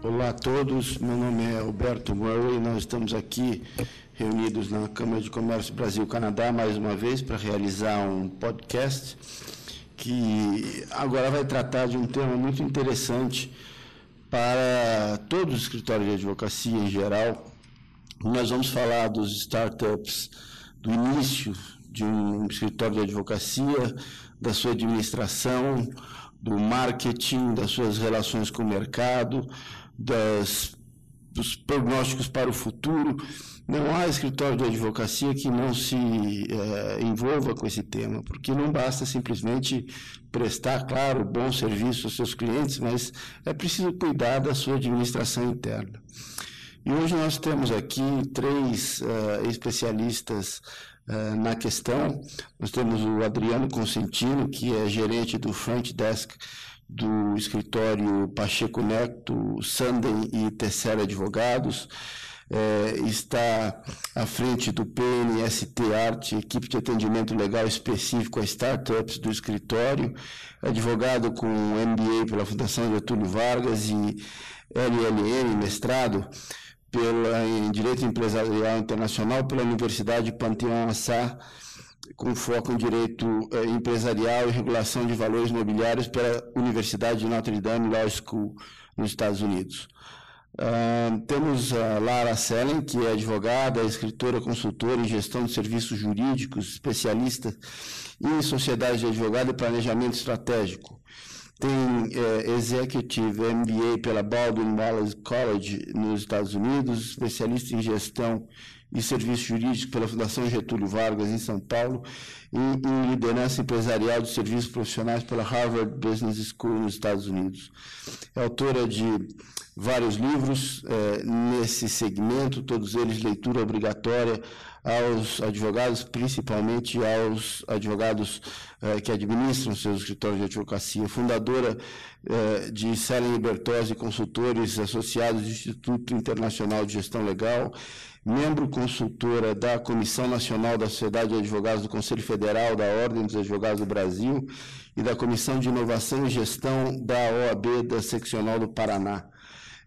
Olá a todos, meu nome é Alberto Murray, nós estamos aqui reunidos na Câmara de Comércio Brasil-Canadá mais uma vez para realizar um podcast que agora vai tratar de um tema muito interessante para todos os escritórios de advocacia em geral. Nós vamos falar dos startups, do início de um escritório de advocacia, da sua administração, do marketing, das suas relações com o mercado, das, dos prognósticos para o futuro. Não há escritório de advocacia que não se é, envolva com esse tema, porque não basta simplesmente prestar, claro, bom serviço aos seus clientes, mas é preciso cuidar da sua administração interna. E hoje nós temos aqui três uh, especialistas uh, na questão. Nós temos o Adriano Consentino, que é gerente do Front Desk do escritório Pacheco Neto, Sanden e Tessera Advogados, é, está à frente do PNST Arte, equipe de atendimento legal específico a startups do escritório, advogado com MBA pela Fundação Getúlio Vargas e LLM, mestrado pela, em Direito Empresarial Internacional pela Universidade Panteão Assá, com foco em direito eh, empresarial e regulação de valores imobiliários pela Universidade de Notre Dame Law School, nos Estados Unidos. Uh, temos a Lara Sellen, que é advogada, escritora, consultora em gestão de serviços jurídicos, especialista em sociedade de advogado e planejamento estratégico. Tem eh, Executive MBA pela Baldwin Wallace College nos Estados Unidos, especialista em gestão e Serviço Jurídico pela Fundação Getúlio Vargas, em São Paulo, e em Liderança Empresarial de Serviços Profissionais pela Harvard Business School, nos Estados Unidos. É autora de vários livros é, nesse segmento, todos eles leitura obrigatória aos advogados, principalmente aos advogados é, que administram seus escritórios de advocacia, fundadora é, de Selen Bertozzi Consultores Associados do Instituto Internacional de Gestão Legal, membro consultora da Comissão Nacional da Sociedade de Advogados do Conselho Federal da Ordem dos Advogados do Brasil e da Comissão de Inovação e Gestão da OAB da Seccional do Paraná.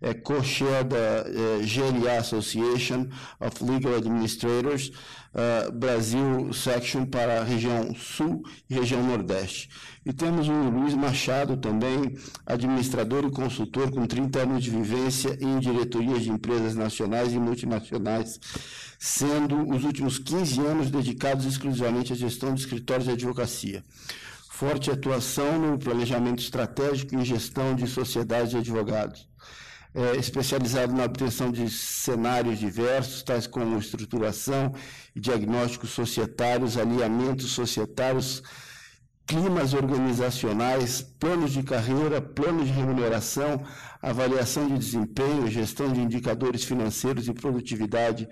É co-chair da uh, eh, GLA Association of Legal Administrators uh, Brasil Section para a região Sul e região Nordeste. E temos o Luiz Machado também, administrador e consultor com 30 anos de vivência em diretorias de empresas nacionais e multinacionais, sendo os últimos 15 anos dedicados exclusivamente à gestão de escritórios de advocacia. Forte atuação no planejamento estratégico e gestão de sociedades de advogados. É, especializado na obtenção de cenários diversos, tais como estruturação e diagnósticos societários, alinhamentos societários, climas organizacionais, planos de carreira, planos de remuneração, avaliação de desempenho, gestão de indicadores financeiros e produtividade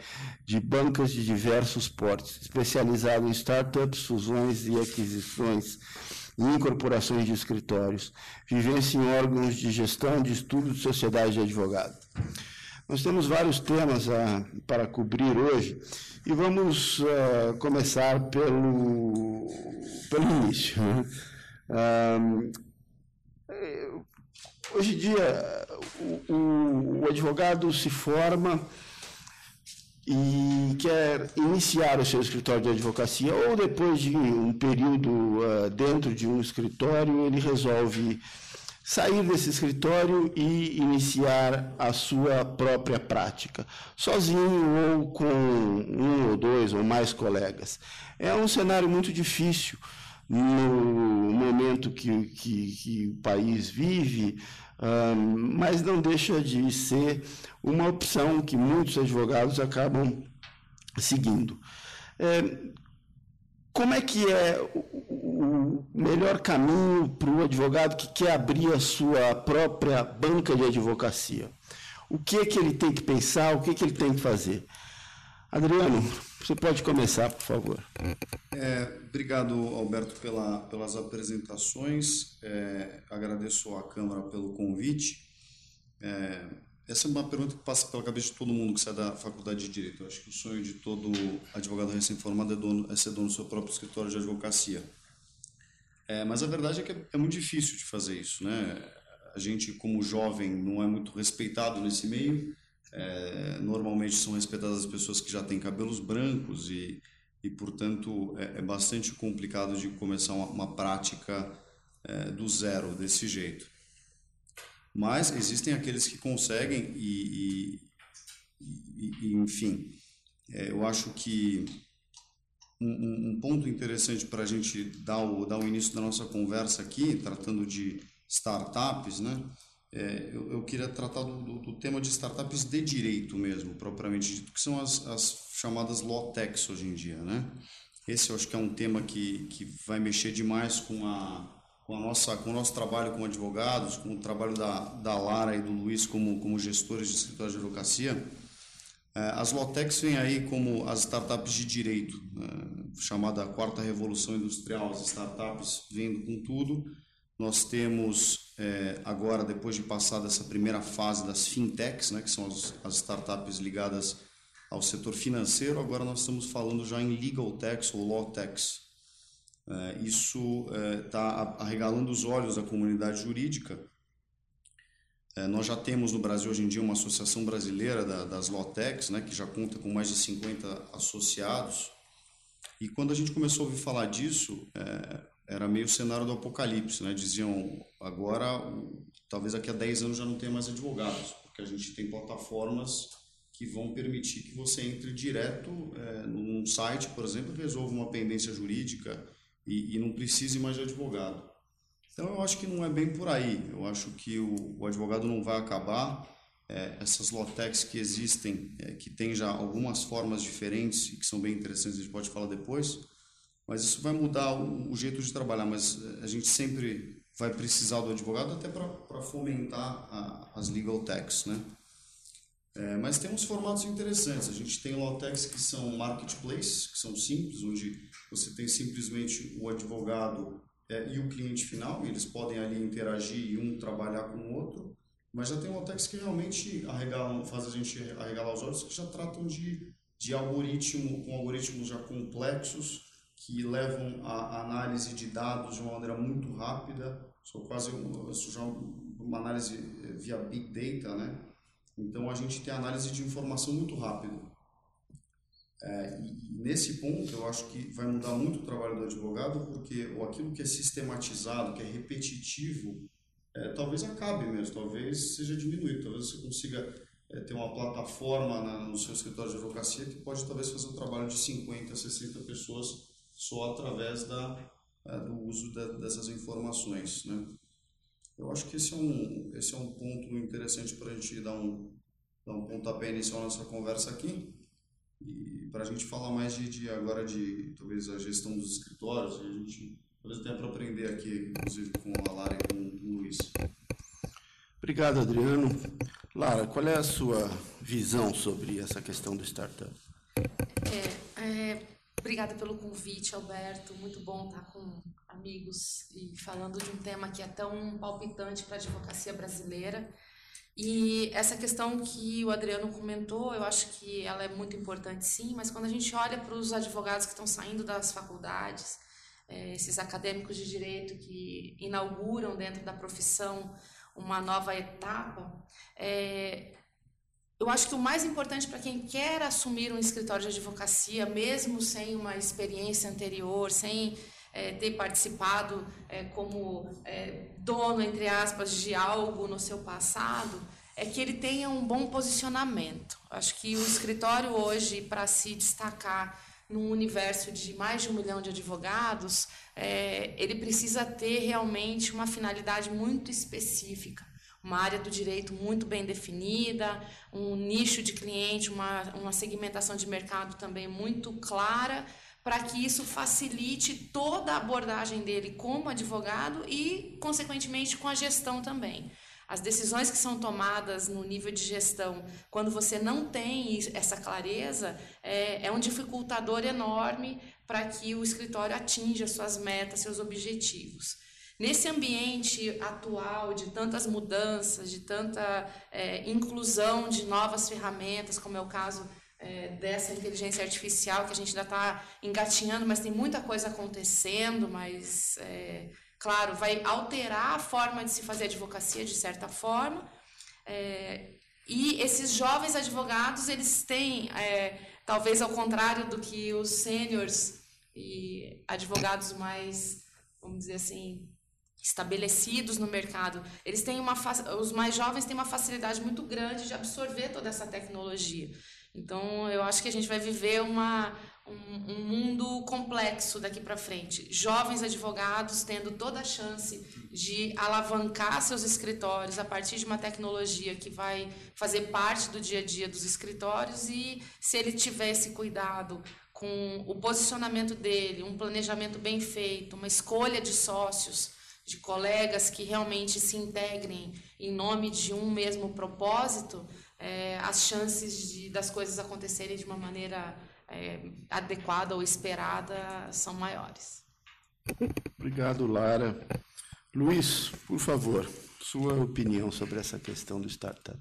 de bancas de diversos portes, especializado em startups, fusões e aquisições incorporações de escritórios, vivência em órgãos de gestão de estudo de sociedade de advogado. Nós temos vários temas a, para cobrir hoje e vamos uh, começar pelo, pelo início. Uh, hoje em dia, o, o, o advogado se forma e quer iniciar o seu escritório de advocacia, ou depois de um período uh, dentro de um escritório, ele resolve sair desse escritório e iniciar a sua própria prática, sozinho ou com um ou dois ou mais colegas. É um cenário muito difícil no momento que, que, que o país vive, mas não deixa de ser uma opção que muitos advogados acabam seguindo. É, como é que é o melhor caminho para o advogado que quer abrir a sua própria banca de advocacia? O que é que ele tem que pensar, o que é que ele tem que fazer? Adriano, você pode começar, por favor. É, obrigado, Alberto, pela, pelas apresentações. É, agradeço à Câmara pelo convite. É, essa é uma pergunta que passa pela cabeça de todo mundo que sai da faculdade de Direito. Eu acho que o sonho de todo advogado recém-formado é, é ser dono do seu próprio escritório de advocacia. É, mas a verdade é que é, é muito difícil de fazer isso, né? a gente, como jovem, não é muito respeitado nesse meio. É, normalmente são respeitadas as pessoas que já têm cabelos brancos e, e portanto, é, é bastante complicado de começar uma, uma prática é, do zero desse jeito. Mas existem aqueles que conseguem e, e, e enfim, é, eu acho que um, um ponto interessante para a gente dar o, dar o início da nossa conversa aqui, tratando de startups, né? É, eu, eu, queria tratar do, do, do, tema de startups de direito mesmo, propriamente dito, que são as, as chamadas law techs hoje em dia, né? Esse eu acho que é um tema que, que vai mexer demais com a, com, a nossa, com o nosso trabalho como advogados, com o trabalho da, da Lara e do Luiz como, como gestores de escritório de advocacia. É, as Lotex vêm aí como as startups de direito, é, chamada quarta revolução industrial, as startups vindo com tudo. Nós temos é, agora, depois de passar dessa primeira fase das fintechs, né, que são as, as startups ligadas ao setor financeiro, agora nós estamos falando já em legal techs ou law techs. É, isso está é, arregalando os olhos da comunidade jurídica. É, nós já temos no Brasil hoje em dia uma associação brasileira da, das Lotex, né, que já conta com mais de 50 associados. E quando a gente começou a ouvir falar disso, é, era meio o cenário do apocalipse. Né? Diziam, agora, talvez daqui a 10 anos já não tenha mais advogados, porque a gente tem plataformas que vão permitir que você entre direto é, num site, por exemplo, resolva uma pendência jurídica e, e não precise mais de advogado. Então eu acho que não é bem por aí. Eu acho que o, o advogado não vai acabar. É, essas lotex que existem, é, que tem já algumas formas diferentes e que são bem interessantes, a gente pode falar depois, mas isso vai mudar o, o jeito de trabalhar. Mas é, a gente sempre vai precisar do advogado até para fomentar a, as legal techs, né? É, mas tem uns formatos interessantes. A gente tem lotex que são marketplaces, que são simples, onde você tem simplesmente o advogado é, e o cliente final, eles podem ali interagir e um trabalhar com o outro. Mas já tem lotex que realmente arregalam, faz a gente arregalar os olhos, que já tratam de, de algoritmo, com algoritmos já complexos, que levam a análise de dados de uma maneira muito rápida, sou quase já uma análise via Big Data, né? Então a gente tem análise de informação muito rápido. É, e nesse ponto eu acho que vai mudar muito o trabalho do advogado, porque aquilo que é sistematizado, que é repetitivo, é, talvez acabe mesmo, talvez seja diminuído, talvez você consiga é, ter uma plataforma na, no seu escritório de advocacia que pode talvez fazer o trabalho de 50, 60 pessoas só através da, é, do uso da, dessas informações. Né? Eu acho que esse é um, esse é um ponto interessante para a gente dar um, dar um pontapé inicial nessa conversa aqui. E para a gente falar mais de, de, agora de talvez a gestão dos escritórios, a gente talvez tenha para aprender aqui, inclusive com a Lara e com o Luiz. Obrigado, Adriano. Lara, qual é a sua visão sobre essa questão do startup? É, é, obrigada pelo convite, Alberto. Muito bom estar com amigos e falando de um tema que é tão palpitante para a advocacia brasileira. E essa questão que o Adriano comentou, eu acho que ela é muito importante sim, mas quando a gente olha para os advogados que estão saindo das faculdades, é, esses acadêmicos de direito que inauguram dentro da profissão uma nova etapa, é, eu acho que o mais importante para quem quer assumir um escritório de advocacia, mesmo sem uma experiência anterior, sem é, ter participado é, como é, dono, entre aspas, de algo no seu passado, é que ele tenha um bom posicionamento. Acho que o escritório hoje, para se destacar num universo de mais de um milhão de advogados, é, ele precisa ter realmente uma finalidade muito específica uma área do direito muito bem definida, um nicho de cliente, uma, uma segmentação de mercado também muito clara, para que isso facilite toda a abordagem dele como advogado e, consequentemente, com a gestão também. As decisões que são tomadas no nível de gestão, quando você não tem essa clareza, é, é um dificultador enorme para que o escritório atinja suas metas, seus objetivos. Nesse ambiente atual de tantas mudanças, de tanta é, inclusão de novas ferramentas, como é o caso é, dessa inteligência artificial que a gente ainda está engatinhando, mas tem muita coisa acontecendo, mas é, claro, vai alterar a forma de se fazer advocacia de certa forma. É, e esses jovens advogados, eles têm, é, talvez ao contrário do que os sêniores e advogados mais, vamos dizer assim, estabelecidos no mercado, eles têm uma os mais jovens têm uma facilidade muito grande de absorver toda essa tecnologia. Então, eu acho que a gente vai viver uma, um, um mundo complexo daqui para frente. Jovens advogados tendo toda a chance de alavancar seus escritórios a partir de uma tecnologia que vai fazer parte do dia a dia dos escritórios e se ele tiver esse cuidado com o posicionamento dele, um planejamento bem feito, uma escolha de sócios, de colegas que realmente se integrem em nome de um mesmo propósito, é, as chances de, das coisas acontecerem de uma maneira é, adequada ou esperada são maiores. Obrigado, Lara. Luiz, por favor, sua opinião sobre essa questão do startup.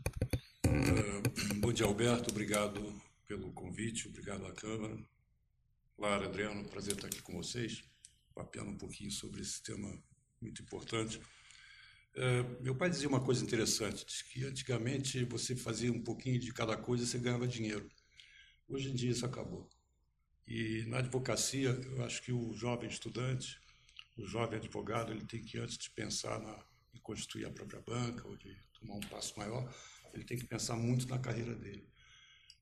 Uh, bom dia, Alberto. Obrigado pelo convite, obrigado à Câmara. Lara, Adriano, prazer estar aqui com vocês, papeando um pouquinho sobre esse tema muito importante. Uh, meu pai dizia uma coisa interessante, que antigamente você fazia um pouquinho de cada coisa e você ganhava dinheiro. Hoje em dia isso acabou. E na advocacia, eu acho que o jovem estudante, o jovem advogado, ele tem que, antes de pensar na, em constituir a própria banca ou de tomar um passo maior, ele tem que pensar muito na carreira dele.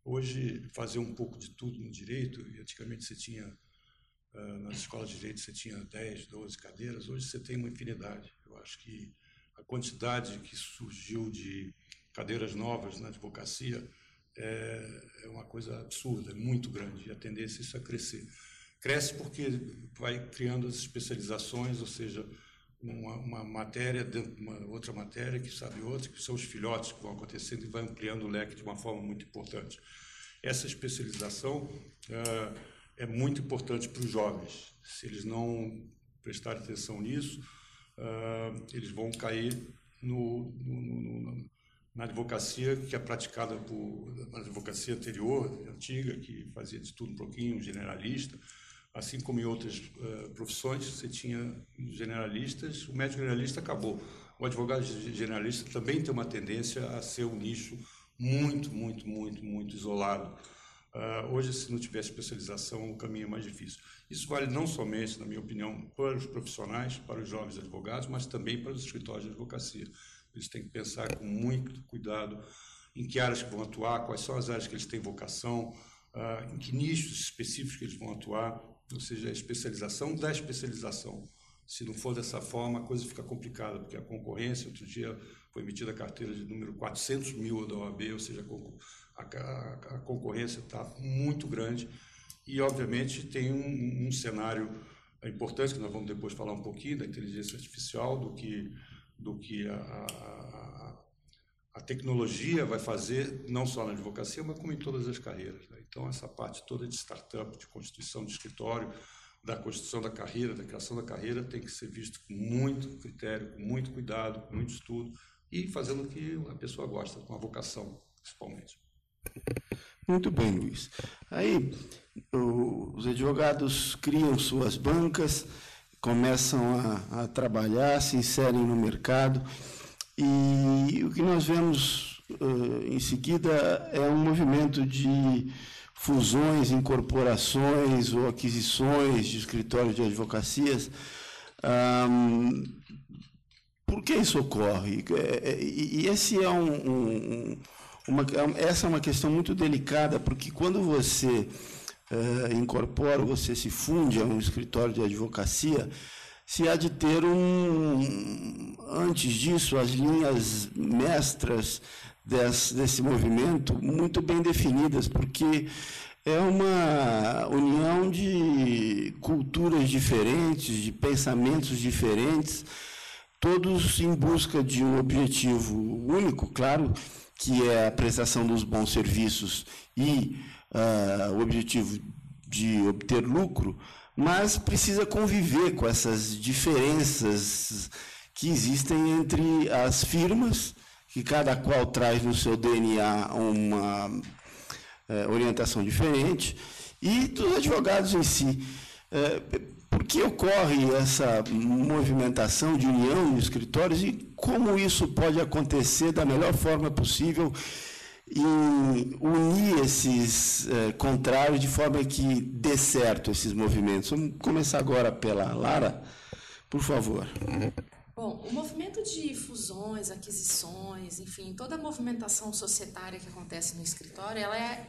Hoje, fazer um pouco de tudo no direito, e antigamente você tinha, nas escolas de direito, você tinha 10, 12 cadeiras, hoje você tem uma infinidade. Eu acho que a quantidade que surgiu de cadeiras novas na advocacia é, é uma coisa absurda, é muito grande, e a tendência é isso a crescer. Cresce porque vai criando as especializações, ou seja, uma, uma matéria dentro de uma outra matéria que sabe outra, que são os filhotes que vão acontecendo e vai ampliando o leque de uma forma muito importante. Essa especialização é, é muito importante para os jovens. Se eles não prestarem atenção nisso, é, eles vão cair no, no, no, na advocacia que é praticada por na advocacia anterior, antiga, que fazia de tudo um pouquinho, generalista, assim como em outras uh, profissões, você tinha generalistas, o médico generalista acabou. O advogado generalista também tem uma tendência a ser um nicho muito, muito, muito, muito isolado. Uh, hoje, se não tiver especialização, o caminho é mais difícil. Isso vale não somente, na minha opinião, para os profissionais, para os jovens advogados, mas também para os escritórios de advocacia. Eles têm que pensar com muito cuidado em que áreas que vão atuar, quais são as áreas que eles têm vocação, uh, em que nichos específicos que eles vão atuar, ou seja, a especialização da especialização. Se não for dessa forma, a coisa fica complicada, porque a concorrência, outro dia foi emitida a carteira de número 400 mil da OAB, ou seja, a, a, concorrência está muito grande e, obviamente, tem um, um cenário importante, que nós vamos depois falar um pouquinho da inteligência artificial, do que do que a, a, a, tecnologia vai fazer, não só na advocacia, mas como em todas as carreiras. Né? Então, essa parte toda de startup, de constituição de escritório, da construção da carreira, da criação da carreira, tem que ser visto com muito critério, com muito cuidado, com muito estudo e fazendo o que a pessoa gosta, com a vocação, principalmente. Muito bem, Luiz. Aí, os advogados criam suas bancas, começam a, a trabalhar, se inserem no mercado. E o que nós vemos uh, em seguida é um movimento de fusões, incorporações ou aquisições de escritórios de advocacias. Um, por que isso ocorre? É, é, e esse é um, um, uma, essa é uma questão muito delicada, porque quando você uh, incorpora, você se funde a um escritório de advocacia, se há de ter um, antes disso, as linhas mestras desse, desse movimento muito bem definidas, porque é uma união de culturas diferentes, de pensamentos diferentes, todos em busca de um objetivo único, claro, que é a prestação dos bons serviços e uh, o objetivo de obter lucro, mas precisa conviver com essas diferenças que existem entre as firmas, que cada qual traz no seu DNA uma uh, orientação diferente, e dos advogados em si. Uh, que ocorre essa movimentação de união nos escritórios e como isso pode acontecer da melhor forma possível em unir esses eh, contrários de forma que dê certo esses movimentos. Vamos começar agora pela Lara, por favor. Bom, o movimento de fusões, aquisições, enfim, toda a movimentação societária que acontece no escritório, ela é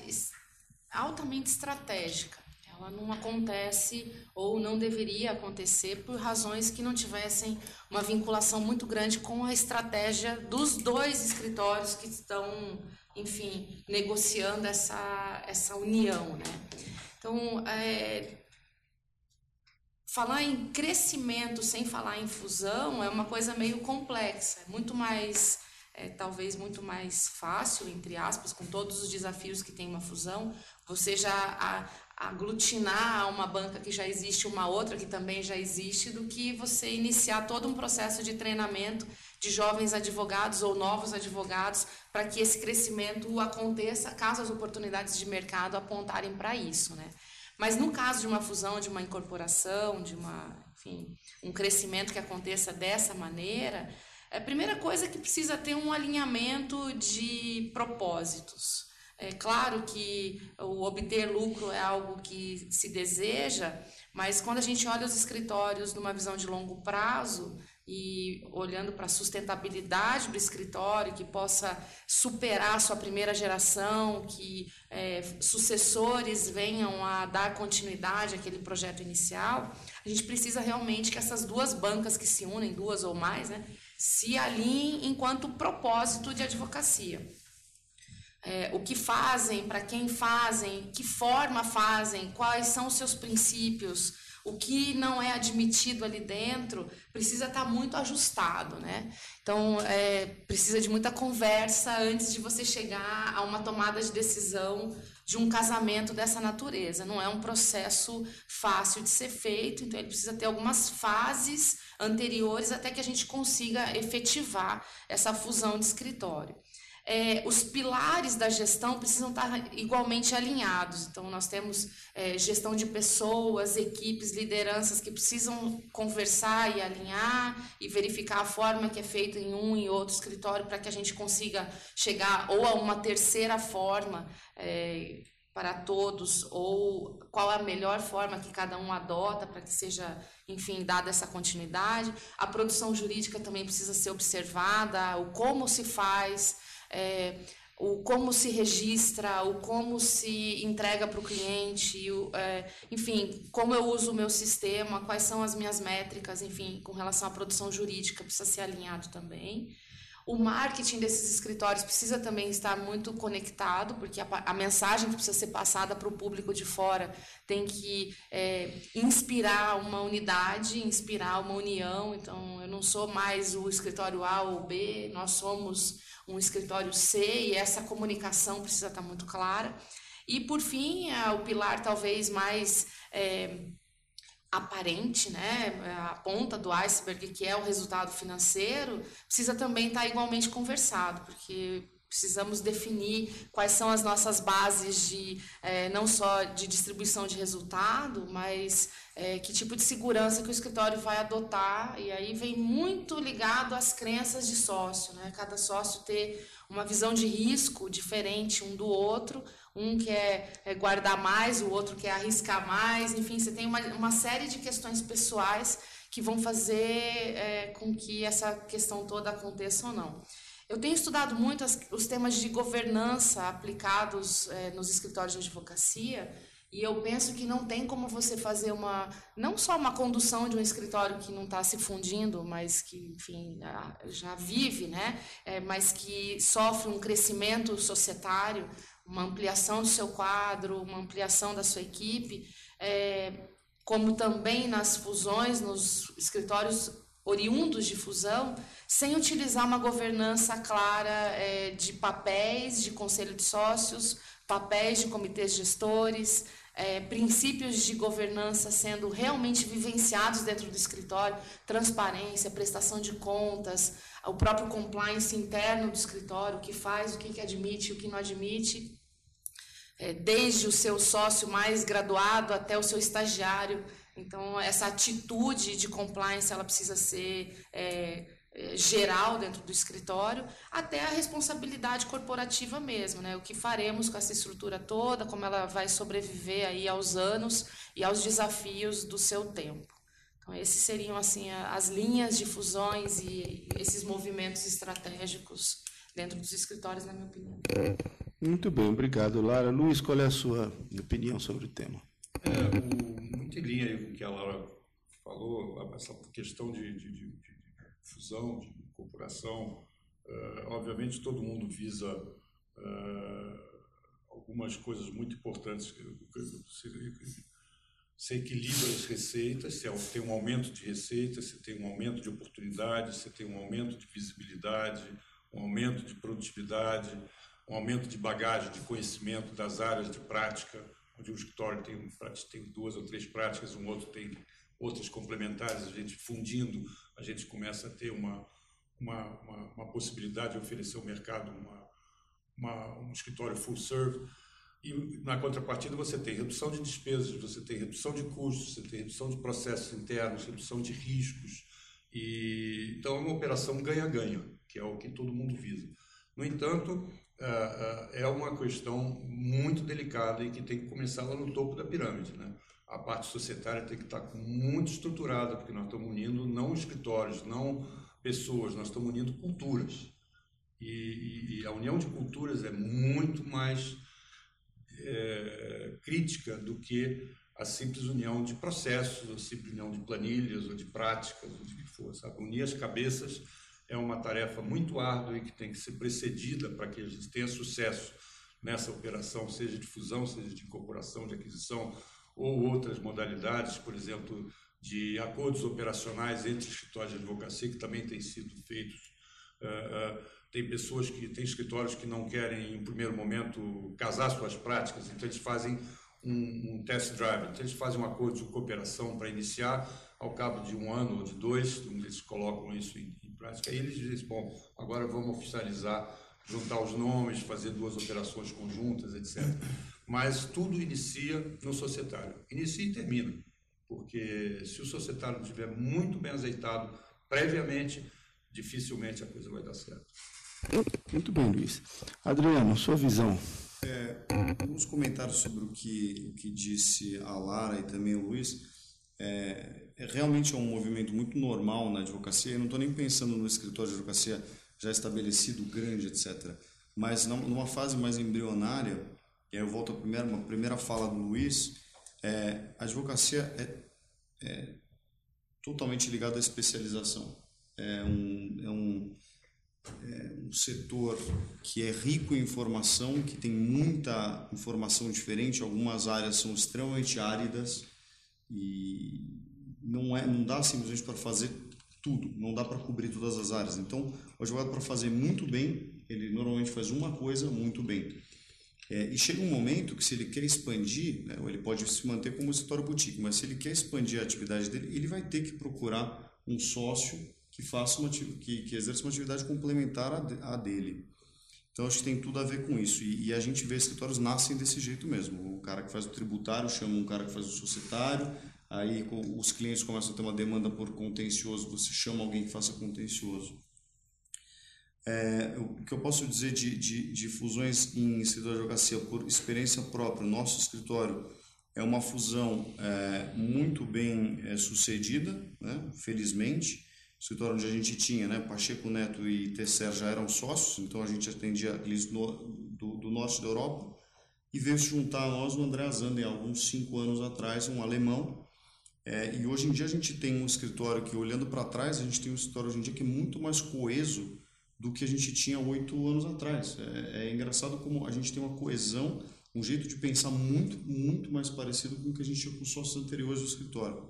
altamente estratégica. Ela não acontece ou não deveria acontecer por razões que não tivessem uma vinculação muito grande com a estratégia dos dois escritórios que estão, enfim, negociando essa, essa união, né? Então, é, falar em crescimento sem falar em fusão é uma coisa meio complexa, é muito mais é, talvez muito mais fácil, entre aspas, com todos os desafios que tem uma fusão, você já aglutinar uma banca que já existe, uma outra que também já existe, do que você iniciar todo um processo de treinamento de jovens advogados ou novos advogados para que esse crescimento aconteça caso as oportunidades de mercado apontarem para isso, né? Mas no caso de uma fusão, de uma incorporação, de uma, enfim, um crescimento que aconteça dessa maneira, a primeira coisa é que precisa ter um alinhamento de propósitos. É claro que o obter lucro é algo que se deseja, mas quando a gente olha os escritórios numa visão de longo prazo e olhando para a sustentabilidade do escritório, que possa superar a sua primeira geração, que é, sucessores venham a dar continuidade àquele projeto inicial, a gente precisa realmente que essas duas bancas que se unem, duas ou mais, né, se alinhem enquanto propósito de advocacia é, o que fazem, para quem fazem, que forma fazem, quais são os seus princípios, o que não é admitido ali dentro, precisa estar tá muito ajustado, né? Então, é, precisa de muita conversa antes de você chegar a uma tomada de decisão de um casamento dessa natureza. Não é um processo fácil de ser feito, então ele precisa ter algumas fases anteriores até que a gente consiga efetivar essa fusão de escritório é, os pilares da gestão precisam estar igualmente alinhados. Então, nós temos é, gestão de pessoas, equipes, lideranças que precisam conversar e alinhar e verificar a forma que é feita em um e outro escritório para que a gente consiga chegar ou a uma terceira forma. É, para todos ou qual a melhor forma que cada um adota para que seja, enfim, dada essa continuidade. A produção jurídica também precisa ser observada, o como se faz, é, o como se registra, o como se entrega para o cliente, o, é, enfim, como eu uso o meu sistema, quais são as minhas métricas, enfim, com relação à produção jurídica, precisa ser alinhado também. O marketing desses escritórios precisa também estar muito conectado, porque a, a mensagem que precisa ser passada para o público de fora tem que é, inspirar uma unidade, inspirar uma união. Então, eu não sou mais o escritório A ou B, nós somos um escritório C e essa comunicação precisa estar muito clara. E, por fim, é o pilar talvez mais é, aparente, né, a ponta do iceberg, que é o resultado financeiro, precisa também estar igualmente conversado, porque precisamos definir quais são as nossas bases de é, não só de distribuição de resultado, mas é, que tipo de segurança que o escritório vai adotar e aí vem muito ligado às crenças de sócio, né? Cada sócio ter uma visão de risco diferente um do outro, um quer é, guardar mais, o outro quer arriscar mais, enfim, você tem uma, uma série de questões pessoais que vão fazer é, com que essa questão toda aconteça ou não. Eu tenho estudado muito as, os temas de governança aplicados é, nos escritórios de advocacia e eu penso que não tem como você fazer uma, não só uma condução de um escritório que não está se fundindo, mas que, enfim, já vive, né? É, mas que sofre um crescimento societário, uma ampliação do seu quadro, uma ampliação da sua equipe, é, como também nas fusões, nos escritórios oriundos de fusão, sem utilizar uma governança clara é, de papéis de conselho de sócios, papéis de comitês gestores, é, princípios de governança sendo realmente vivenciados dentro do escritório, transparência, prestação de contas, o próprio compliance interno do escritório, o que faz, o que, admite, o que não admite, é, desde o seu sócio mais graduado até o seu estagiário, Então, essa atitude de compliance ela precisa ser é, é, geral dentro do escritório, até a responsabilidade corporativa mesmo, né? O que faremos com essa estrutura toda, como ela vai sobreviver aí aos anos e aos desafios do seu tempo. Então, esses seriam assim as linhas de fusões e esses movimentos estratégicos dentro dos escritórios, na minha opinião. Muito bem, obrigado, Lara. Luiz, qual é a sua opinião sobre o tema? É, o, em linha com o que a Lara falou, essa questão de, de, de, de fusão, de incorporação. Uh, obviamente, todo mundo visa uh, algumas coisas muito importantes. Você equilibra as receitas, você tem um aumento de receitas, você tem um aumento de oportunidades, você tem um aumento de visibilidade, um aumento de produtividade, um aumento de bagagem de conhecimento das áreas de prática, onde o escritório tem, tem duas ou três práticas, um outro tem outras complementares, a gente fundindo, a gente começa a ter uma, uma, uma, uma possibilidade de oferecer ao mercado uma, uma, um escritório full serve. E na contrapartida você tem redução de despesas, você tem redução de custos, você tem redução de processos internos, redução de riscos. E, então é uma operação ganha-ganha, que é o que todo mundo visa. No entanto, é, é uma questão muito delicada e que tem que começar lá no topo da pirâmide. Né? a parte societária tem que estar muito estruturada, porque nós estamos unindo não escritórios, não pessoas, nós estamos unindo culturas. E, e a união de culturas é muito mais é, crítica do que a simples união de processos, a simples união de planilhas ou de práticas, ou de que for. Sabe? Unir as cabeças é uma tarefa muito árdua e que tem que ser precedida para que a gente tenha sucesso nessa operação, seja de fusão, seja de incorporação, de aquisição, ou outras modalidades, por exemplo, de acordos operacionais entre escritórios de advocacia, que também têm sido feitos. Uh, uh, tem pessoas que têm escritórios que não querem, em primeiro momento, casar suas práticas, então eles fazem um, um test drive, então eles fazem um acordo de cooperação para iniciar, ao cabo de um ano ou de dois, eles colocam isso em prática, aí eles dizem, bom, agora vamos oficializar, juntar os nomes, fazer duas operações conjuntas, etc mas tudo inicia no societário. Inicia e termina, porque se o societário estiver muito bem azeitado previamente, dificilmente a coisa vai dar certo. Muito bem, Luiz. Adriano, sua visão. É, alguns comentários sobre o que, o que disse a Lara e também o Luiz. É, realmente é um movimento muito normal na advocacia. Eu não estou nem pensando no escritório de advocacia já estabelecido, grande, etc. Mas numa fase mais embrionária, e aí eu volto à primeira, uma primeira fala do Luiz, é, a advocacia é, é totalmente ligada à especialização. É um, é, um, é um setor que é rico em informação, que tem muita informação diferente, algumas áreas são extremamente áridas e não, é, não dá simplesmente para fazer tudo, não dá para cobrir todas as áreas. Então, o advogado, para fazer muito bem, ele normalmente faz uma coisa muito bem. É, e chega um momento que se ele quer expandir, né, ele pode se manter como escritório boutique, mas se ele quer expandir a atividade dele, ele vai ter que procurar um sócio que faça uma que, que exerça uma atividade complementar à, dele. Então acho que tem tudo a ver com isso. E, e, a gente vê escritórios nascem desse jeito mesmo. O cara que faz o tributário chama um cara que faz o societário, aí os clientes começam a ter uma demanda por contencioso, você chama alguém que faça contencioso. É, o que eu posso dizer de, de, de fusões em escritório de advocacia por experiência própria, nosso escritório é uma fusão é, muito bem é, sucedida, né? felizmente. O escritório onde a gente tinha, né? Pacheco Neto e Tesser já eram sócios, então a gente atendia clientes do, do, do, norte da Europa. E veio se juntar a nós o André Zander, alguns cinco anos atrás, um alemão. É, e hoje em dia a gente tem um escritório que, olhando para trás, a gente tem um escritório hoje em dia que é muito mais coeso do que a gente tinha oito anos atrás. É, é, engraçado como a gente tem uma coesão, um jeito de pensar muito, muito mais parecido com o que a gente tinha com os sócios anteriores do escritório.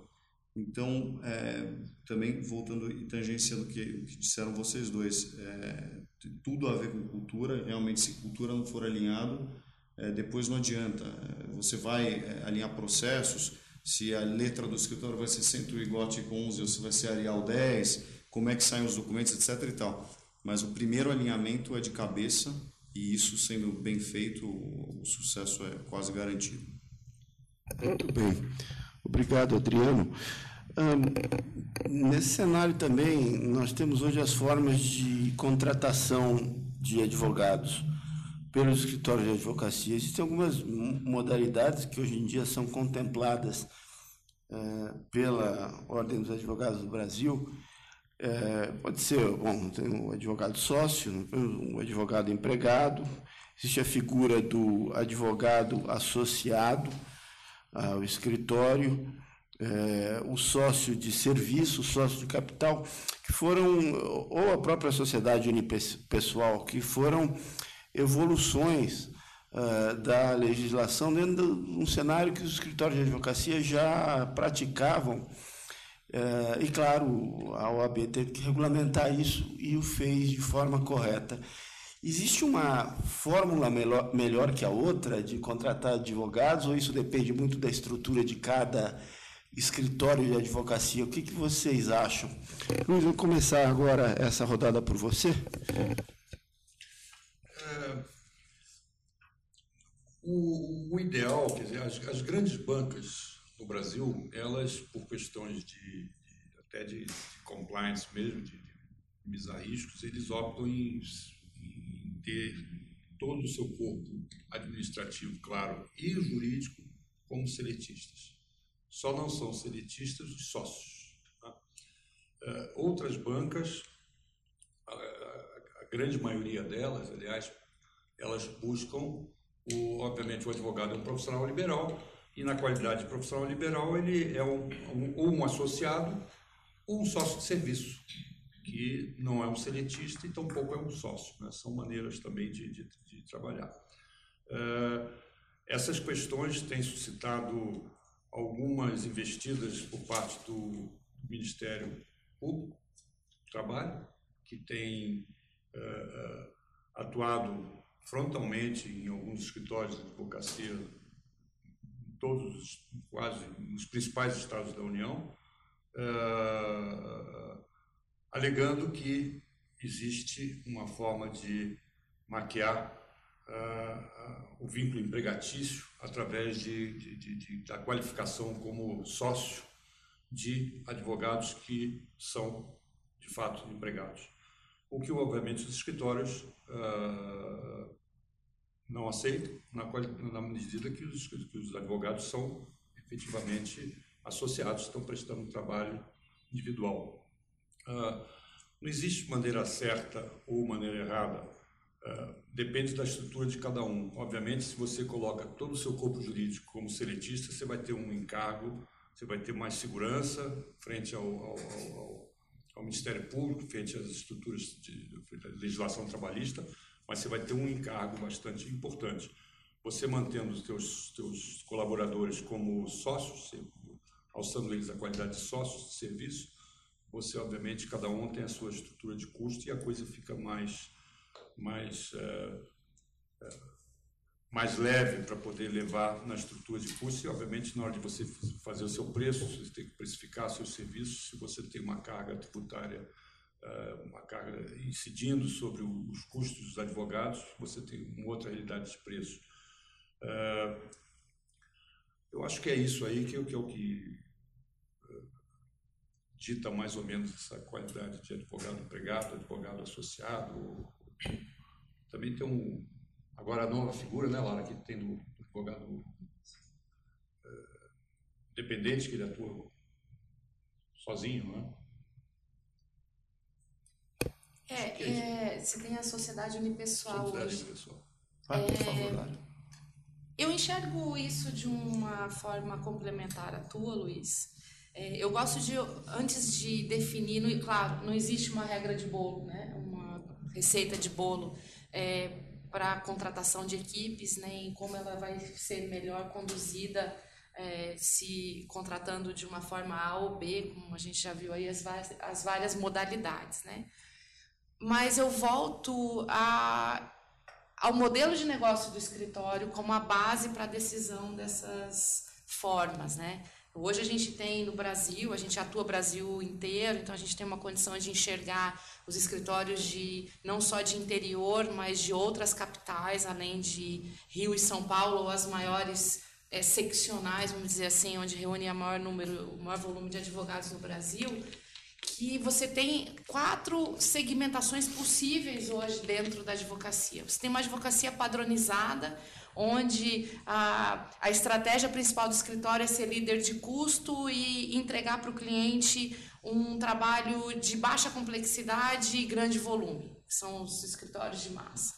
Então, é, também voltando e tangenciando o que, que disseram vocês dois, é, tudo a ver com cultura. Realmente, se cultura não for alinhado, é, depois não adianta. É, você vai é, alinhar processos, se a letra do escritório vai ser Centro Igote com 11 ou se vai ser Arial 10, como é que saem os documentos, etc. e tal mas o primeiro alinhamento é de cabeça e isso sendo bem feito, o sucesso é quase garantido. Muito bem. Obrigado, Adriano. Nesse cenário também, nós temos hoje as formas de contratação de advogados pelos escritórios de advocacia. Existem algumas modalidades que hoje em dia são contempladas uh, pela Ordem dos Advogados do Brasil. Uh, pode ser, bom, tem o advogado sócio, o advogado empregado, existe a figura do advogado associado ao escritório, é, o sócio de serviço, o sócio de capital, que foram, ou a própria sociedade unipessoal, que foram evoluções uh, da legislação dentro de um cenário que os escritórios de advocacia já praticavam. Uh, e, claro, a OAB teve que regulamentar isso e o fez de forma correta. Existe uma fórmula melhor, melhor que a outra de contratar advogados, ou isso depende muito da estrutura de cada escritório de advocacia? O que, que vocês acham? Luiz, vou começar agora essa rodada por você. É, o, o, ideal, quer dizer, as, as, grandes bancas no Brasil, elas, por questões de, de até de, de, compliance mesmo, de, de bizarriscos, eles optam em ter todo o seu corpo administrativo, claro, e jurídico como seletistas. Só não são seletistas os sócios. Tá? Uh, outras bancas, grande maioria delas, aliás, elas buscam, o, obviamente, o advogado é um profissional liberal, e na qualidade de profissional liberal ele é um, um, ou um associado ou um sócio de serviço que não é um seletista e tampouco é um sócio. Né? São maneiras também de, de, de trabalhar. Uh, essas questões têm suscitado algumas investidas por parte do Ministério Público do Trabalho, que tem uh, atuado frontalmente em alguns escritórios de advocacia em todos, quase, nos principais estados da União. Uh, alegando que existe uma forma de maquiar uh, o vínculo empregatício através de, de, de, de, da qualificação como sócio de advogados que são, de fato, empregados. O que, obviamente, os escritórios uh, não aceitam, na, na medida que os, que os advogados são efetivamente associados, estão prestando um trabalho individual. Uh, não existe maneira certa ou maneira errada. Uh, depende da estrutura de cada um. Obviamente, se você coloca todo o seu corpo jurídico como seletista, você vai ter um encargo, você vai ter mais segurança frente ao, ao, ao, ao Ministério Público, frente às estruturas de, legislação trabalhista, mas você vai ter um encargo bastante importante. Você mantendo os teus, teus colaboradores como sócios, alçando eles a qualidade de sócios de serviço, você obviamente cada um tem a sua estrutura de custo e a coisa fica mais mais é, é, mais leve para poder levar na estrutura de custo e obviamente na hora de você fazer o seu preço você tem que precificar seus serviços se você tem uma carga tributária é, uma carga incidindo sobre os custos dos advogados você tem uma outra realidade de preço eu acho que é isso aí que, que é o que dita mais ou menos essa qualidade de advogado empregado, advogado associado. Também tem um. Agora a nova figura, né, Lara, que tem do, advogado é, dependente, que ele atua sozinho, né? É, é, é você tem a sociedade unipessoal sociedade hoje. Unipessoal. Ah, por favor, é, Eu enxergo isso de uma forma complementar à tua, Luiz. É, eu gosto de, antes de definir, no, claro, não existe uma regra de bolo, né? uma receita de bolo é, para a contratação de equipes, né? como ela vai ser melhor conduzida é, se contratando de uma forma A ou B, como a gente já viu aí as, as várias modalidades. Né? Mas eu volto a, ao modelo de negócio do escritório como a base para a decisão dessas formas, né? Hoje a gente tem no Brasil, a gente atua Brasil inteiro, então a gente tem uma condição de enxergar os escritórios de não só de interior, mas de outras capitais, além de Rio e São Paulo, ou as maiores é, seccionais, vamos dizer assim, onde reúne a maior número, o maior volume de advogados no Brasil, que você tem quatro segmentações possíveis hoje dentro da advocacia. Você tem uma advocacia padronizada, onde a, a estratégia principal do escritório é ser líder de custo e entregar para o cliente um trabalho de baixa complexidade e grande volume, são os escritórios de massa.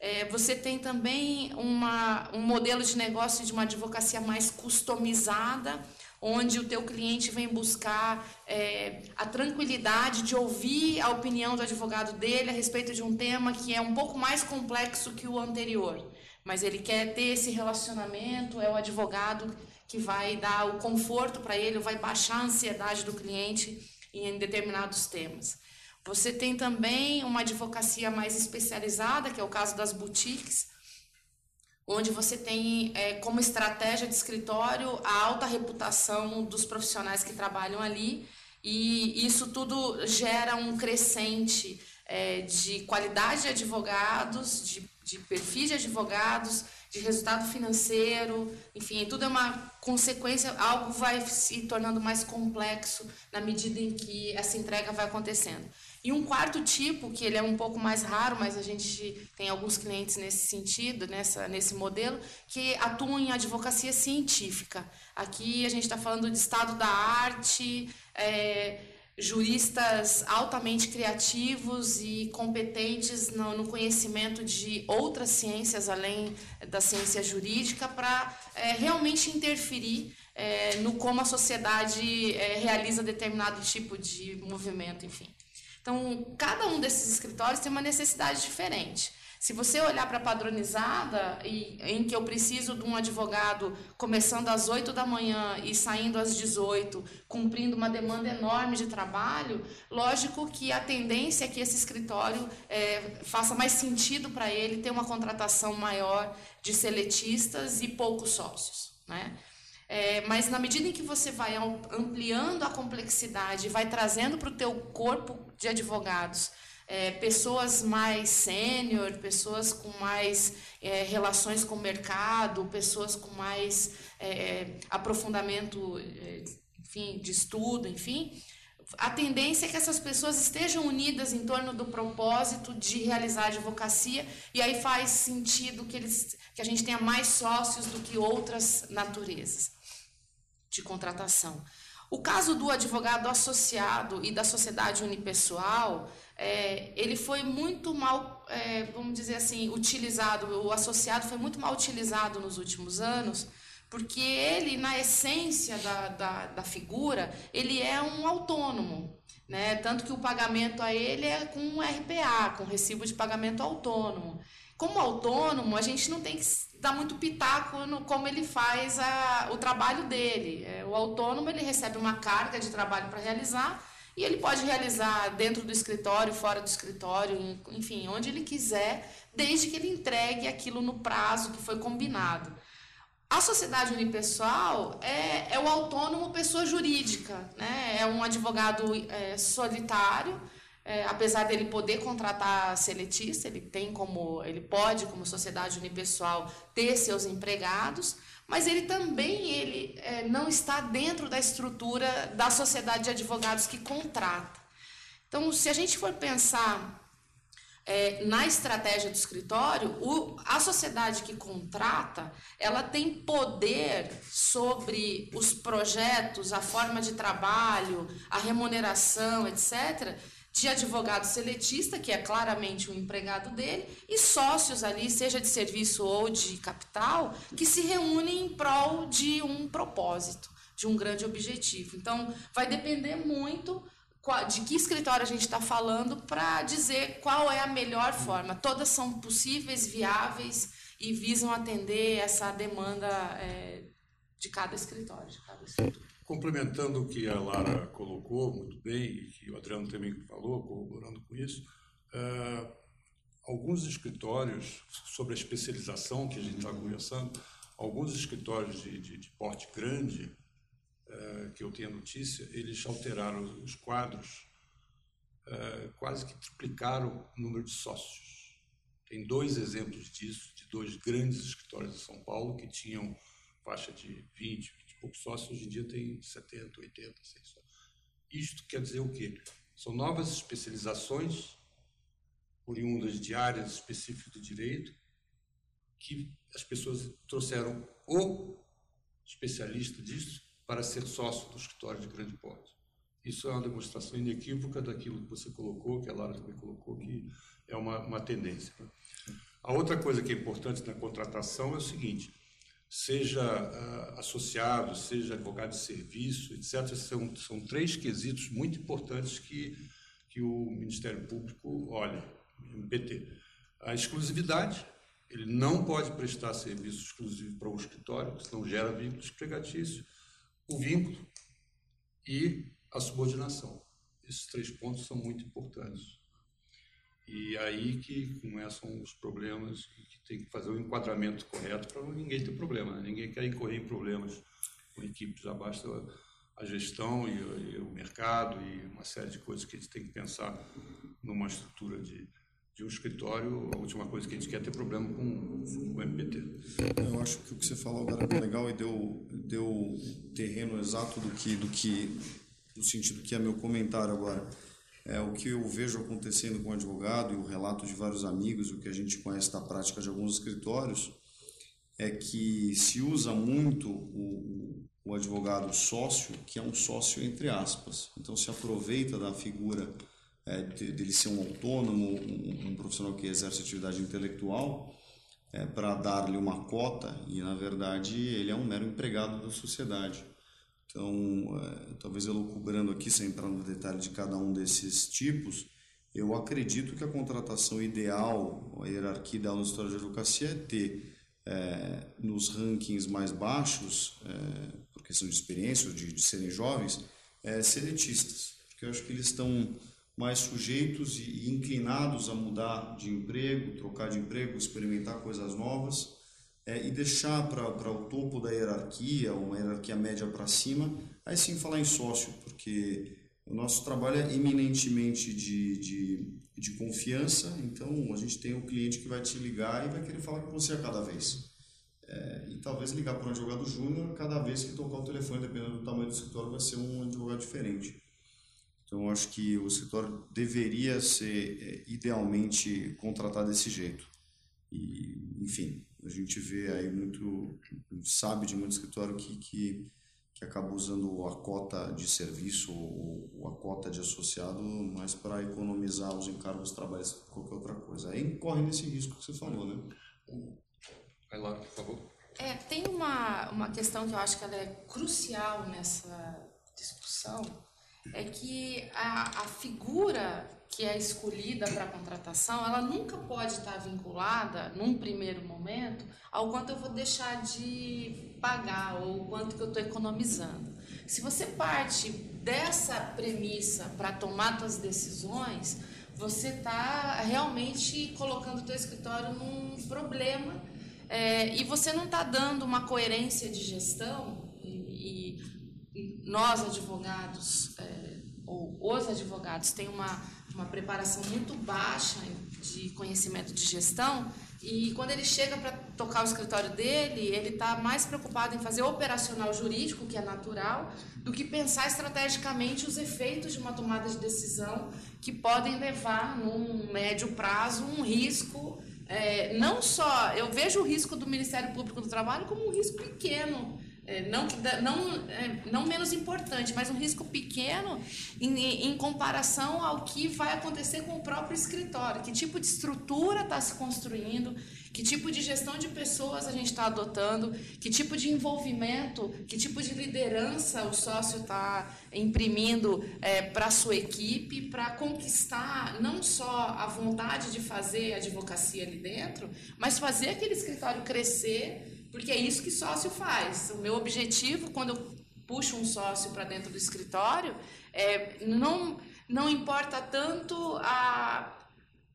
É, você tem também uma, um modelo de negócio de uma advocacia mais customizada, onde o teu cliente vem buscar é, a tranquilidade de ouvir a opinião do advogado dele a respeito de um tema que é um pouco mais complexo que o anterior mas ele quer ter esse relacionamento, é o advogado que vai dar o conforto para ele, vai baixar a ansiedade do cliente em determinados temas. Você tem também uma advocacia mais especializada, que é o caso das boutiques, onde você tem é, como estratégia de escritório a alta reputação dos profissionais que trabalham ali, e isso tudo gera um crescente é, de qualidade de advogados, de de perfis de advogados, de resultado financeiro, enfim, tudo é uma consequência, algo vai se tornando mais complexo na medida em que essa entrega vai acontecendo. E um quarto tipo, que ele é um pouco mais raro, mas a gente tem alguns clientes nesse sentido, nessa, nesse modelo, que atuam em advocacia científica. Aqui a gente está falando de estado da arte, é, juristas altamente criativos e competentes no, no, conhecimento de outras ciências além da ciência jurídica para é, realmente interferir é, no como a sociedade é, realiza determinado tipo de movimento, enfim. Então, cada um desses escritórios tem uma necessidade diferente. Se você olhar para a padronizada, e, em que eu preciso de um advogado começando às 8 da manhã e saindo às 18, cumprindo uma demanda enorme de trabalho, lógico que a tendência é que esse escritório é, faça mais sentido para ele ter uma contratação maior de seletistas e poucos sócios. Né? É, mas na medida em que você vai ampliando a complexidade, vai trazendo para o teu corpo de advogados é, pessoas mais sênior, pessoas com mais é, relações com o mercado, pessoas com mais é, aprofundamento, é, enfim, de estudo, enfim, a tendência é que essas pessoas estejam unidas em torno do propósito de realizar a advocacia e aí faz sentido que, eles, que a gente tenha mais sócios do que outras naturezas de contratação. O caso do advogado associado e da sociedade unipessoal, é, ele foi muito mal, é, vamos dizer assim, utilizado, o associado foi muito mal utilizado nos últimos anos, porque ele, na essência da, da, da figura, ele é um autônomo, né? tanto que o pagamento a ele é com um RPA, com recibo de pagamento autônomo. Como autônomo, a gente não tem que dar muito pitaco no como ele faz a, o trabalho dele. É, o autônomo ele recebe uma carga de trabalho para realizar e ele pode realizar dentro do escritório, fora do escritório, enfim, onde ele quiser, desde que ele entregue aquilo no prazo que foi combinado. A sociedade unipessoal é, é o autônomo pessoa jurídica, né? é um advogado é, solitário, é, apesar dele poder contratar seletista, ele tem como, ele pode, como sociedade unipessoal, ter seus empregados, mas ele também ele é, não está dentro da estrutura da sociedade de advogados que contrata. Então, se a gente for pensar é, na estratégia do escritório, o, a sociedade que contrata, ela tem poder sobre os projetos, a forma de trabalho, a remuneração, etc., de advogado seletista, que é claramente um empregado dele, e sócios ali, seja de serviço ou de capital, que se reúnem em prol de um propósito, de um grande objetivo. Então, vai depender muito de que escritório a gente está falando para dizer qual é a melhor forma. Todas são possíveis, viáveis e visam atender essa demanda é, de cada escritório. De cada escritório. Complementando o que a Lara colocou muito bem e que o Adriano também falou, corroborando com isso, uh, alguns escritórios, sobre a especialização que a gente está conversando, alguns escritórios de, de, de porte grande, uh, que eu tenho notícia, eles alteraram os quadros, uh, quase que triplicaram o número de sócios. Tem dois exemplos disso, de dois grandes escritórios de São Paulo que tinham faixa de 20, 20 e poucos sócios, hoje em dia tem 70, 80, 100 sócios. Isto quer dizer o quê? São novas especializações oriundas de áreas específicas do direito que as pessoas trouxeram o especialista disso para ser sócio do escritório de grande porte. Isso é uma demonstração inequívoca daquilo que você colocou, que a Lara também colocou, que é uma, uma tendência. A outra coisa que é importante na contratação é o seguinte: seja uh, associado, seja advogado de serviço, etc., são, são três quesitos muito importantes que, que o Ministério Público olha, MPT. A exclusividade, ele não pode prestar serviço exclusivo para o escritório, senão gera vínculos empregatícios. O vínculo e a subordinação. Esses três pontos são muito importantes. E aí que começam os problemas que tem que fazer o enquadramento correto para ninguém ter problema. Né? Ninguém quer incorrer em problemas com equipes, já basta a gestão e, e, o mercado e uma série de coisas que a gente tem que pensar numa estrutura de, de um escritório. A última coisa que a gente quer é ter problema com, com o MPT. Eu acho que o que você falou agora é legal e deu, deu terreno exato do que, do que no sentido que é meu comentário agora. É, o que eu vejo acontecendo com o advogado e o relato de vários amigos, o que a gente conhece da prática de alguns escritórios, é que se usa muito o, o advogado sócio, que é um sócio entre aspas. Então se aproveita da figura é, dele ser um autônomo, um, um profissional que exerce atividade intelectual, é, para dar-lhe uma cota e na verdade ele é um mero empregado da sociedade. Então, é, talvez elucubrando aqui, sem entrar no detalhe de cada um desses tipos, eu acredito que a contratação ideal, a hierarquia ideal na história de advocacia é ter é, nos rankings mais baixos, é, por questão de experiência, de, de serem jovens, é, seletistas, porque eu acho que eles estão mais sujeitos e inclinados a mudar de emprego, trocar de emprego, experimentar coisas novas é, e deixar para o topo da hierarquia, uma hierarquia média para cima, aí sim falar em sócio, porque o nosso trabalho é eminentemente de, de, de confiança, então a gente tem um cliente que vai te ligar e vai querer falar com você a cada vez. É, e talvez ligar para um advogado júnior, cada vez que tocar o telefone, dependendo do tamanho do escritório, vai ser um advogado diferente. Então, acho que o escritório deveria ser, é, idealmente, contratado desse jeito. E, enfim, a gente vê aí muito, sabe de muito escritório que, que, que acaba usando a cota de serviço ou, ou a cota de associado mais para economizar os encargos trabalhos que qualquer outra coisa. Aí corre nesse risco que você falou, né? Vai lá, por favor. É, tem uma, uma questão que eu acho que ela é crucial nessa discussão, é que a, a figura que é escolhida para contratação, ela nunca pode estar vinculada, num primeiro momento, ao quanto eu vou deixar de pagar ou quanto que eu estou economizando. Se você parte dessa premissa para tomar suas decisões, você está realmente colocando o teu escritório num problema é, e você não está dando uma coerência de gestão e, e nós advogados é, ou os advogados têm uma uma preparação muito baixa de conhecimento de gestão e quando ele chega para tocar o escritório dele, ele está mais preocupado em fazer operacional jurídico, que é natural, do que pensar estrategicamente os efeitos de uma tomada de decisão que podem levar, num médio prazo, um risco. É, não só, eu vejo o risco do Ministério Público do Trabalho como um risco pequeno é, não, não, é, não menos importante, mas um risco pequeno em, em, comparação ao que vai acontecer com o próprio escritório. Que tipo de estrutura está se construindo, que tipo de gestão de pessoas a gente está adotando, que tipo de envolvimento, que tipo de liderança o sócio está imprimindo é, para a sua equipe, para conquistar não só a vontade de fazer advocacia ali dentro, mas fazer aquele escritório crescer porque é isso que sócio faz. O meu objetivo, quando eu puxo um sócio para dentro do escritório, é, não, não importa tanto a,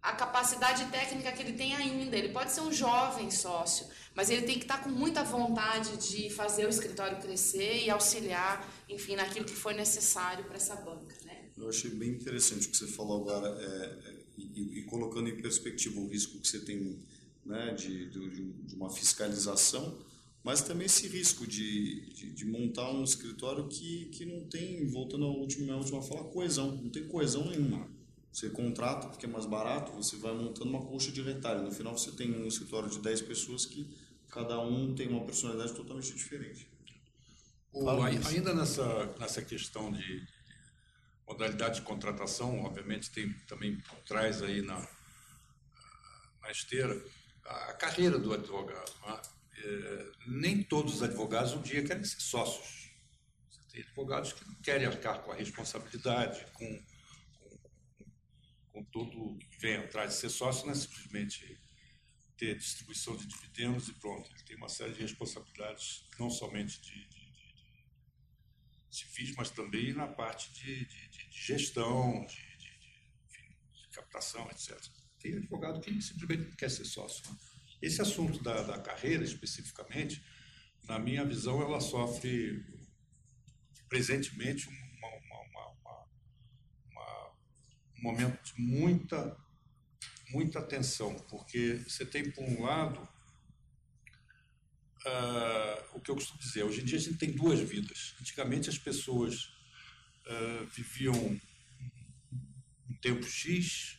a capacidade técnica que ele tem ainda. Ele pode ser um jovem sócio, mas ele tem que estar com muita vontade de fazer o escritório crescer e auxiliar, enfim, naquilo que for necessário para essa banca. Né? Eu achei bem interessante o que você falou agora, é, é e, e, colocando em perspectiva o risco que você tem né, de, de, de uma fiscalização, mas também esse risco de, de, de, montar um escritório que, que não tem, voltando à última, à última fala, coesão, não tem coesão nenhuma. Você contrata porque é mais barato, você vai montando uma colcha de retalho. No final você tem um escritório de 10 pessoas que cada um tem uma personalidade totalmente diferente. O, ainda nessa, nessa questão de, de, modalidade de contratação, obviamente tem também traz aí na, na esteira a carreira do advogado. Né? É, nem todos os advogados um dia querem ser sócios. Você tem advogados que não querem arcar com a responsabilidade, com, com, com tudo que vem atrás de ser sócio, não é simplesmente ter distribuição de dividendos e pronto. Ele tem uma série de responsabilidades, não somente de, de, de, de civis, mas também na parte de, gestão, de, captação, etc. Tem advogado que simplesmente quer ser sócio. Né? Esse assunto da, da carreira, especificamente, na minha visão, ela sofre presentemente uma, uma, uma, um momento de muita, muita atenção, porque você tem, por um lado, uh, o que eu costumo dizer, hoje em dia a gente tem duas vidas. Antigamente as pessoas uh, viviam um tempo X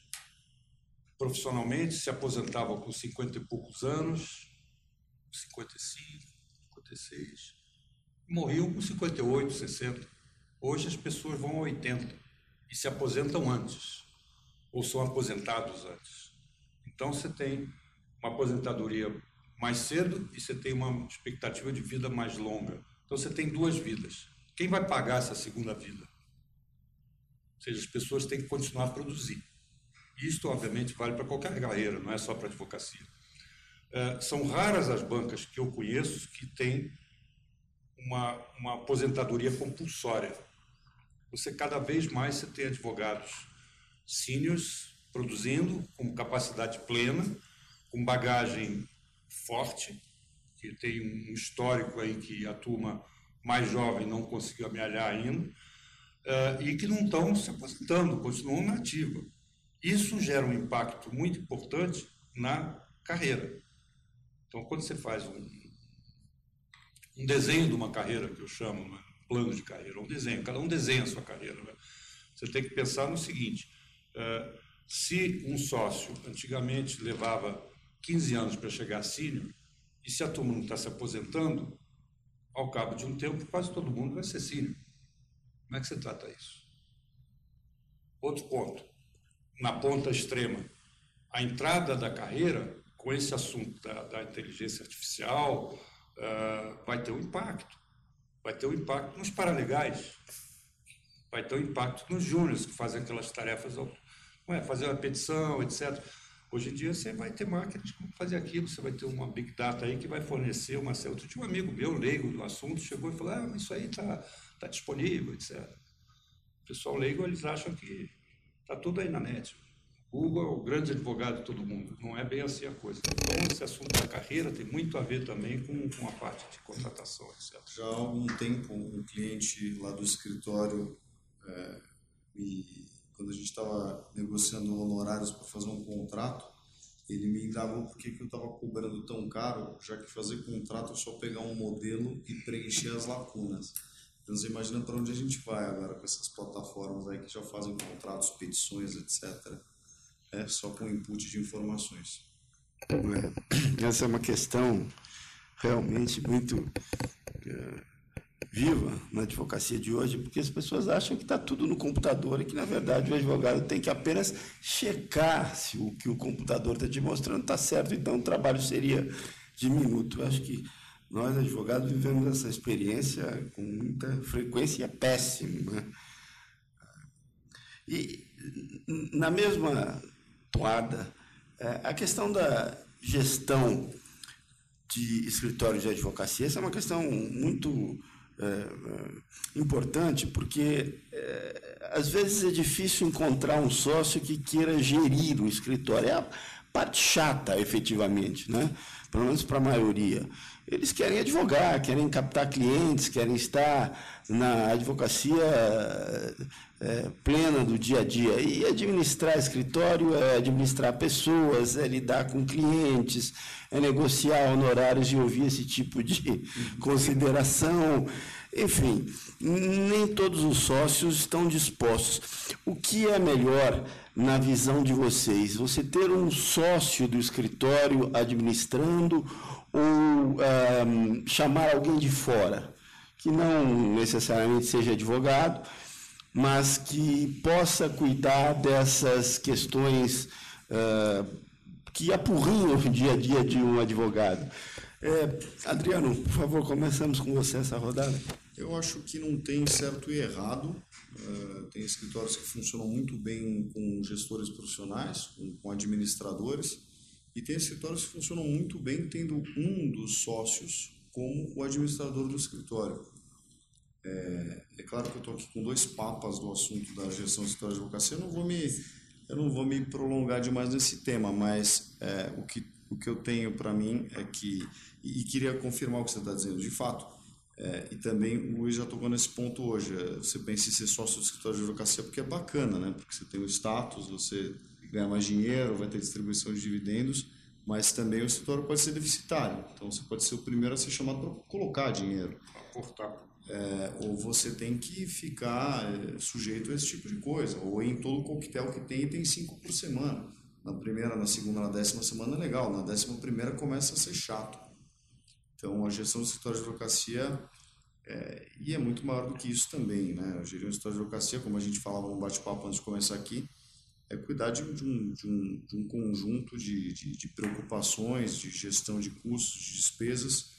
profissionalmente, se aposentava com 50 e poucos anos, 55, 56, morriam com 58, 60. Hoje as pessoas vão a 80 e se aposentam antes, ou são aposentados antes. Então você tem uma aposentadoria mais cedo e você tem uma expectativa de vida mais longa. Então você tem duas vidas. Quem vai pagar essa segunda vida? Ou seja, as pessoas têm que continuar a produzir. Isto, obviamente, vale para qualquer carreira, não é só para advocacia. É, são raras as bancas que eu conheço que têm uma, uma aposentadoria compulsória. Você, cada vez mais, você tem advogados seniors produzindo com capacidade plena, com bagagem forte, que tem um histórico aí que a turma mais jovem não conseguiu amealhar ainda, uh, e que não estão se aposentando, continuam na ativa. Isso gera um impacto muito importante na carreira. Então, quando você faz um, um desenho de uma carreira, que eu chamo, né? plano de carreira, um desenho, cada um desenha a sua carreira. Né? Você tem que pensar no seguinte: uh, se um sócio antigamente levava 15 anos para chegar a sênior, e se a turma não está se aposentando, ao cabo de um tempo, quase todo mundo vai ser sênior. Como é que você trata isso? Outro ponto na ponta extrema. A entrada da carreira com esse assunto da, da inteligência artificial uh, vai ter um impacto. Vai ter um impacto nos paralegais, vai ter um impacto nos júniores que fazem aquelas tarefas, não é, fazer uma petição, etc. Hoje em dia você vai ter máquinas vão fazer aquilo, você vai ter uma big data aí que vai fornecer uma certa. Tinha um amigo meu, leigo do assunto, chegou e falou: ah, isso aí está tá disponível, etc. O pessoal leigo, eles acham que Está tudo aí na net. Google é o grande advogado de todo mundo. Não é bem assim a coisa. Então, esse assunto da carreira tem muito a ver também com, com a parte de contratação, etc. Já há algum tempo, um cliente lá do escritório, é, e quando a gente estava negociando honorários para fazer um contrato, ele me indagou por que, que eu estava cobrando tão caro, já que fazer contrato é só pegar um modelo e preencher as lacunas. Então você imagina para onde a gente vai agora com essas plataformas aí que já fazem contratos, petições, etc. É só com input de informações. É, essa é uma questão realmente muito é, viva na advocacia de hoje, porque as pessoas acham que está tudo no computador e que, na verdade, o advogado tem que apenas checar se o que o computador está te mostrando está certo, então o trabalho seria diminuto. Eu acho que nós, advogados, vivemos essa experiência com muita frequência e é péssimo. Né? E, na mesma toada, é, a questão da gestão de escritórios de advocacia, essa é uma questão muito é, importante, porque é, às vezes é difícil encontrar um sócio que queira gerir o escritório. É a parte chata, efetivamente, né? Pelo menos para a maioria. Eles querem advogar, querem captar clientes, querem estar na advocacia é, plena do dia a dia. E administrar escritório é administrar pessoas, é lidar com clientes, é negociar honorários e ouvir esse tipo de consideração. Enfim, nem todos os sócios estão dispostos. O que é melhor na visão de vocês? Você ter um sócio do escritório administrando ou um, chamar alguém de fora, que não necessariamente seja advogado, mas que possa cuidar dessas questões uh, que apurrinham o dia a dia de um advogado. É, Adriano, por favor, começamos com você essa rodada. Eu acho que não tem certo e errado. Uh, tem escritórios que funcionam muito bem com gestores profissionais, com, com administradores, e tem escritórios que funcionam muito bem tendo um dos sócios como o administrador do escritório. É, é claro que eu estou aqui com dois papas do assunto da gestão de escritório de advocacia, eu não vou me, eu não vou me prolongar demais nesse tema, mas é, o, que, o que eu tenho para mim é que, e, e, queria confirmar o que você está dizendo, de fato, é, e também o Luiz já tocou nesse ponto hoje, é, você pensa em ser sócio do escritório de advocacia porque é bacana, né? porque você tem o status, você ganha mais dinheiro, vai ter distribuição de dividendos, mas também o escritório pode ser deficitário, então você pode ser o primeiro a ser chamado para colocar dinheiro. Aportar é, ou você tem que ficar é, sujeito a esse tipo de coisa, ou em todo coquetel que tem, tem cinco por semana. Na primeira, na segunda, na décima semana é legal, na décima primeira começa a ser chato. Então, a gestão do escritório de advocacia, é, e é muito maior do que isso também, né? Gerir um escritório de advocacia, como a gente falava no bate-papo antes de começar aqui, é cuidar de, de, um, de, um, de um conjunto de, de, de preocupações, de gestão de custos, de despesas,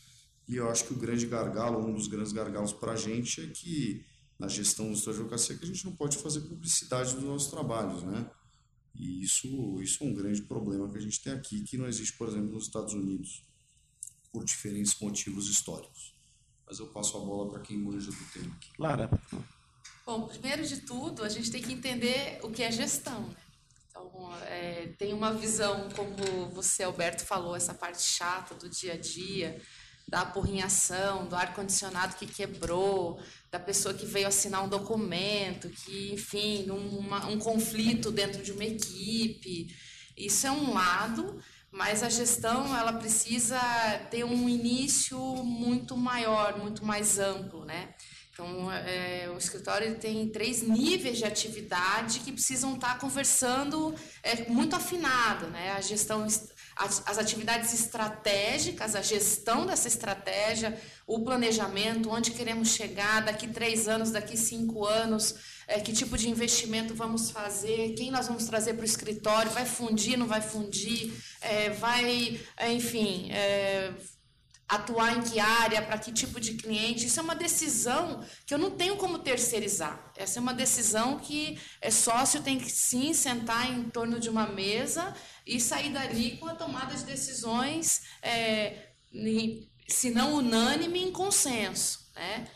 e eu acho que o grande gargalo, um dos grandes gargalos para a gente é que na gestão da advocacia que a gente não pode fazer publicidade dos nossos trabalhos, né? E isso, isso é um grande problema que a gente tem aqui, que não existe, por exemplo, nos Estados Unidos, por diferentes motivos históricos. Mas eu passo a bola para quem manja do tema aqui. Lara. Bom, primeiro de tudo, a gente tem que entender o que é gestão, né? Então, é, tem uma visão, como você, Alberto, falou, essa parte chata do dia a dia, da apurrinhação, do ar-condicionado que quebrou, da pessoa que veio assinar um documento, que, enfim, uma, um conflito dentro de uma equipe. Isso é um lado, mas a gestão ela precisa ter um início muito maior, muito mais amplo, né? Então, é, o escritório tem três níveis de atividade que precisam estar conversando é, muito afinado, né? A gestão as, as atividades estratégicas, a gestão dessa estratégia, o planejamento, onde queremos chegar daqui três anos, daqui cinco anos, é, que tipo de investimento vamos fazer, quem nós vamos trazer para o escritório, vai fundir, não vai fundir, é, vai, é, enfim, é, atuar em que área, para que tipo de cliente. Isso é uma decisão que eu não tenho como terceirizar. Essa é uma decisão que é sócio tem que sim sentar em torno de uma mesa e sair dali com a tomada de decisões, é, se não unânime, em consenso. Né?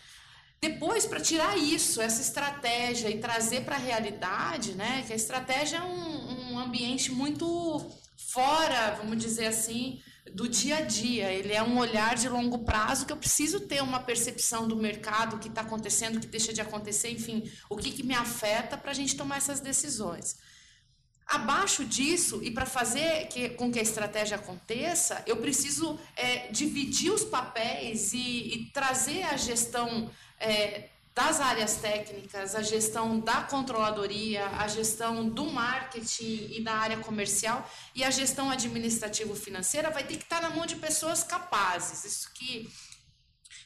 Depois, para tirar isso, essa estratégia e trazer para a realidade, né, que a estratégia é um, um ambiente muito fora, vamos dizer assim, do dia a dia. Ele é um olhar de longo prazo que eu preciso ter uma percepção do mercado, o que está acontecendo, o que deixa de acontecer, enfim, o que, que me afeta para a gente tomar essas decisões. Abaixo disso, e para fazer que, com que a estratégia aconteça, eu preciso é, dividir os papéis e, e trazer a gestão é, das áreas técnicas, a gestão da controladoria, a gestão do marketing e da área comercial e a gestão administrativo-financeira vai ter que estar na mão de pessoas capazes. Isso que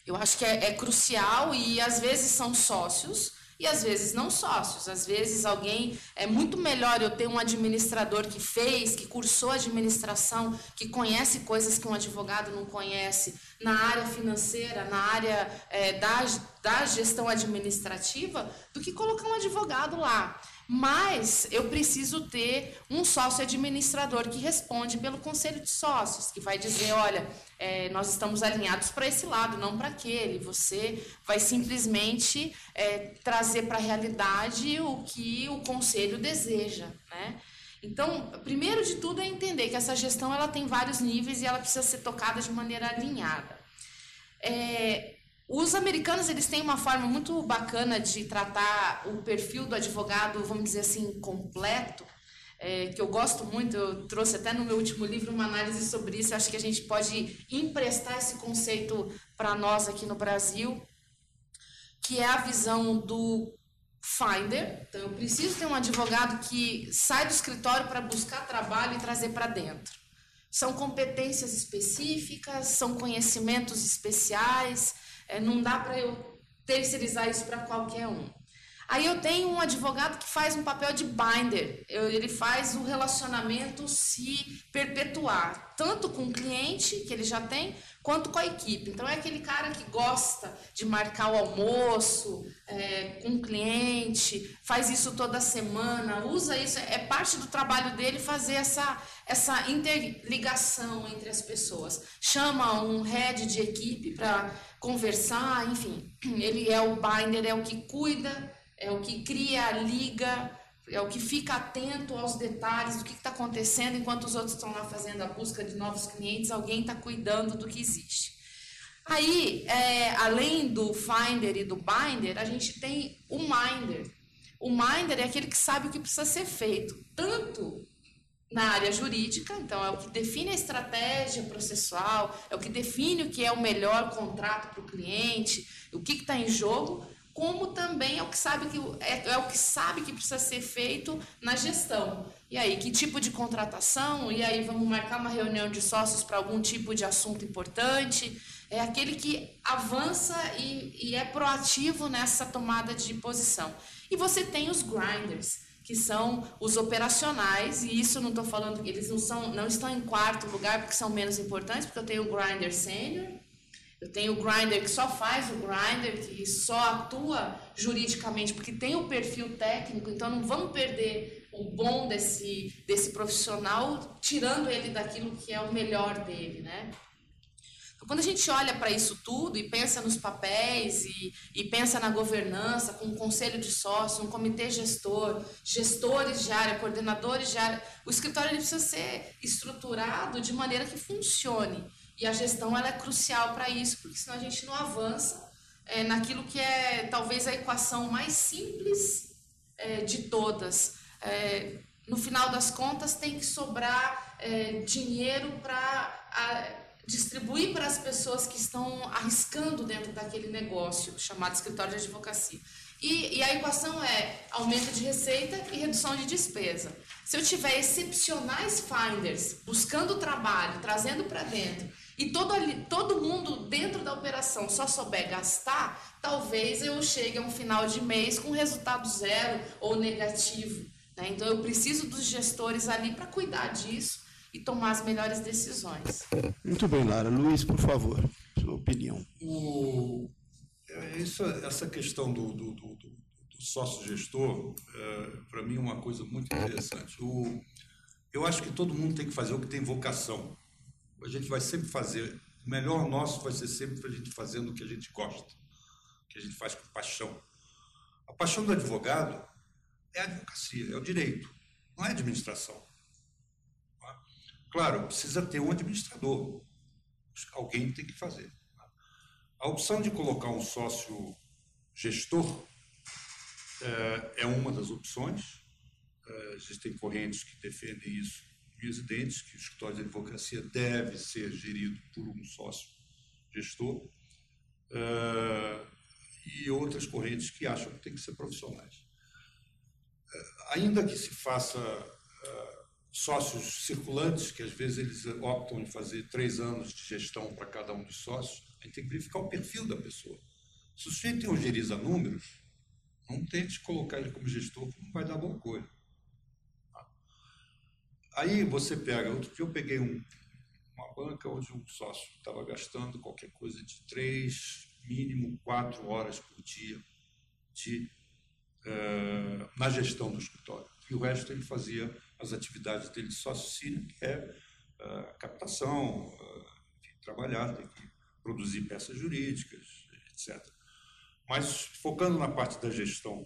eu acho que é, é crucial e às vezes são sócios e às vezes não sócios. Às vezes alguém é muito melhor eu ter um administrador que fez, que cursou administração, que conhece coisas que um advogado não conhece na área financeira, na área é, da, da gestão administrativa, do que colocar um advogado lá. Mas eu preciso ter um sócio administrador que responde pelo conselho de sócios, que vai dizer: olha, é, nós estamos alinhados para esse lado, não para aquele. Você vai simplesmente é, trazer para a realidade o que o conselho deseja. Né? Então, primeiro de tudo é entender que essa gestão ela tem vários níveis e ela precisa ser tocada de maneira alinhada. É, Os americanos eles têm uma forma muito bacana de tratar o perfil do advogado, vamos dizer assim, completo, é, que eu gosto muito. Eu trouxe até no meu último livro uma análise sobre isso. Acho que a gente pode emprestar esse conceito para nós aqui no Brasil, que é a visão do finder. Então, eu preciso ter um advogado que sai do escritório para buscar trabalho e trazer para dentro. São competências específicas, são conhecimentos especiais, é, não dá para eu terceirizar isso para qualquer um. Aí eu tenho um advogado que faz um papel de binder, ele faz o relacionamento se perpetuar, tanto com o cliente que ele já tem, quanto com a equipe. Então é aquele cara que gosta de marcar o almoço é, com o cliente, faz isso toda semana, usa isso, é parte do trabalho dele fazer essa, essa interligação entre as pessoas. Chama um head de equipe para conversar, enfim, ele é o binder, é o que cuida é o que cria a liga, é o que fica atento aos detalhes do que está acontecendo enquanto os outros estão lá fazendo a busca de novos clientes, alguém está cuidando do que existe. Aí, é, além do Finder e do Binder, a gente tem o Minder. O Minder é aquele que sabe o que precisa ser feito, tanto na área jurídica, então é o que define a estratégia processual, é o que define o que é o melhor contrato para o cliente, o que está em jogo, como também é o que sabe que é, é, o que sabe que precisa ser feito na gestão. E aí, que tipo de contratação? E aí, vamos marcar uma reunião de sócios para algum tipo de assunto importante. É aquele que avança e, e é proativo nessa tomada de posição. E você tem os grinders, que são os operacionais, e isso não estou falando eles não, são, não estão em quarto lugar porque são menos importantes, porque eu tenho o grinder sênior, eu tenho o grinder que só faz o grinder, que só atua juridicamente porque tem o perfil técnico, então não vamos perder o bom desse, desse profissional, tirando ele daquilo que é o melhor dele, né? Então, quando a gente olha para isso tudo e pensa nos papéis e, e pensa na governança, com um conselho de sócio, um comitê gestor, gestores de área, coordenadores de área, o escritório ele precisa ser estruturado de maneira que funcione. E a gestão ela é crucial para isso, porque senão a gente não avança é, naquilo que é talvez a equação mais simples é, de todas. É, no final das contas, tem que sobrar é, dinheiro para distribuir para as pessoas que estão arriscando dentro daquele negócio chamado escritório de advocacia. E, e, a equação é aumento de receita e redução de despesa. Se eu tiver excepcionais finders buscando trabalho, trazendo para dentro e todo, ali, todo mundo dentro da operação só souber gastar, talvez eu chegue a um final de mês com resultado zero ou negativo. Né? Então eu preciso dos gestores ali para cuidar disso e tomar as melhores decisões. Muito bem, Lara. Luiz, por favor, sua opinião. O, é, isso, essa questão do, do, do, do sócio-gestor, é, para mim, é uma coisa muito interessante. O, eu acho que todo mundo tem que fazer o que tem vocação a gente vai sempre fazer, o melhor nosso vai ser sempre a gente fazendo o que a gente gosta, que a gente faz com paixão. A paixão do advogado é a advocacia, é o direito, não é a administração. Tá? Claro, precisa ter um administrador, alguém tem que fazer. Tá? A opção de colocar um sócio gestor é, é uma das opções. É, existem correntes que defendem isso residentes, que o escritório de advocacia deve ser gerido por um sócio gestor, uh, e outras correntes que acham que tem que ser profissionais. Uh, ainda que se faça uh, sócios circulantes, que às vezes eles optam em fazer três anos de gestão para cada um dos sócios, a gente tem que verificar o perfil da pessoa. Se o sujeito tem um números, não tente colocar ele como gestor, porque não vai dar boa coisa. Aí você pega, outro dia eu peguei um, uma banca onde um sócio estava gastando qualquer coisa de três, mínimo quatro horas por dia de, uh, na gestão do escritório. E o resto ele fazia as atividades dele de sócio que é uh, captação, uh, enfim, trabalhar, tem que produzir peças jurídicas, etc. Mas focando na parte da gestão,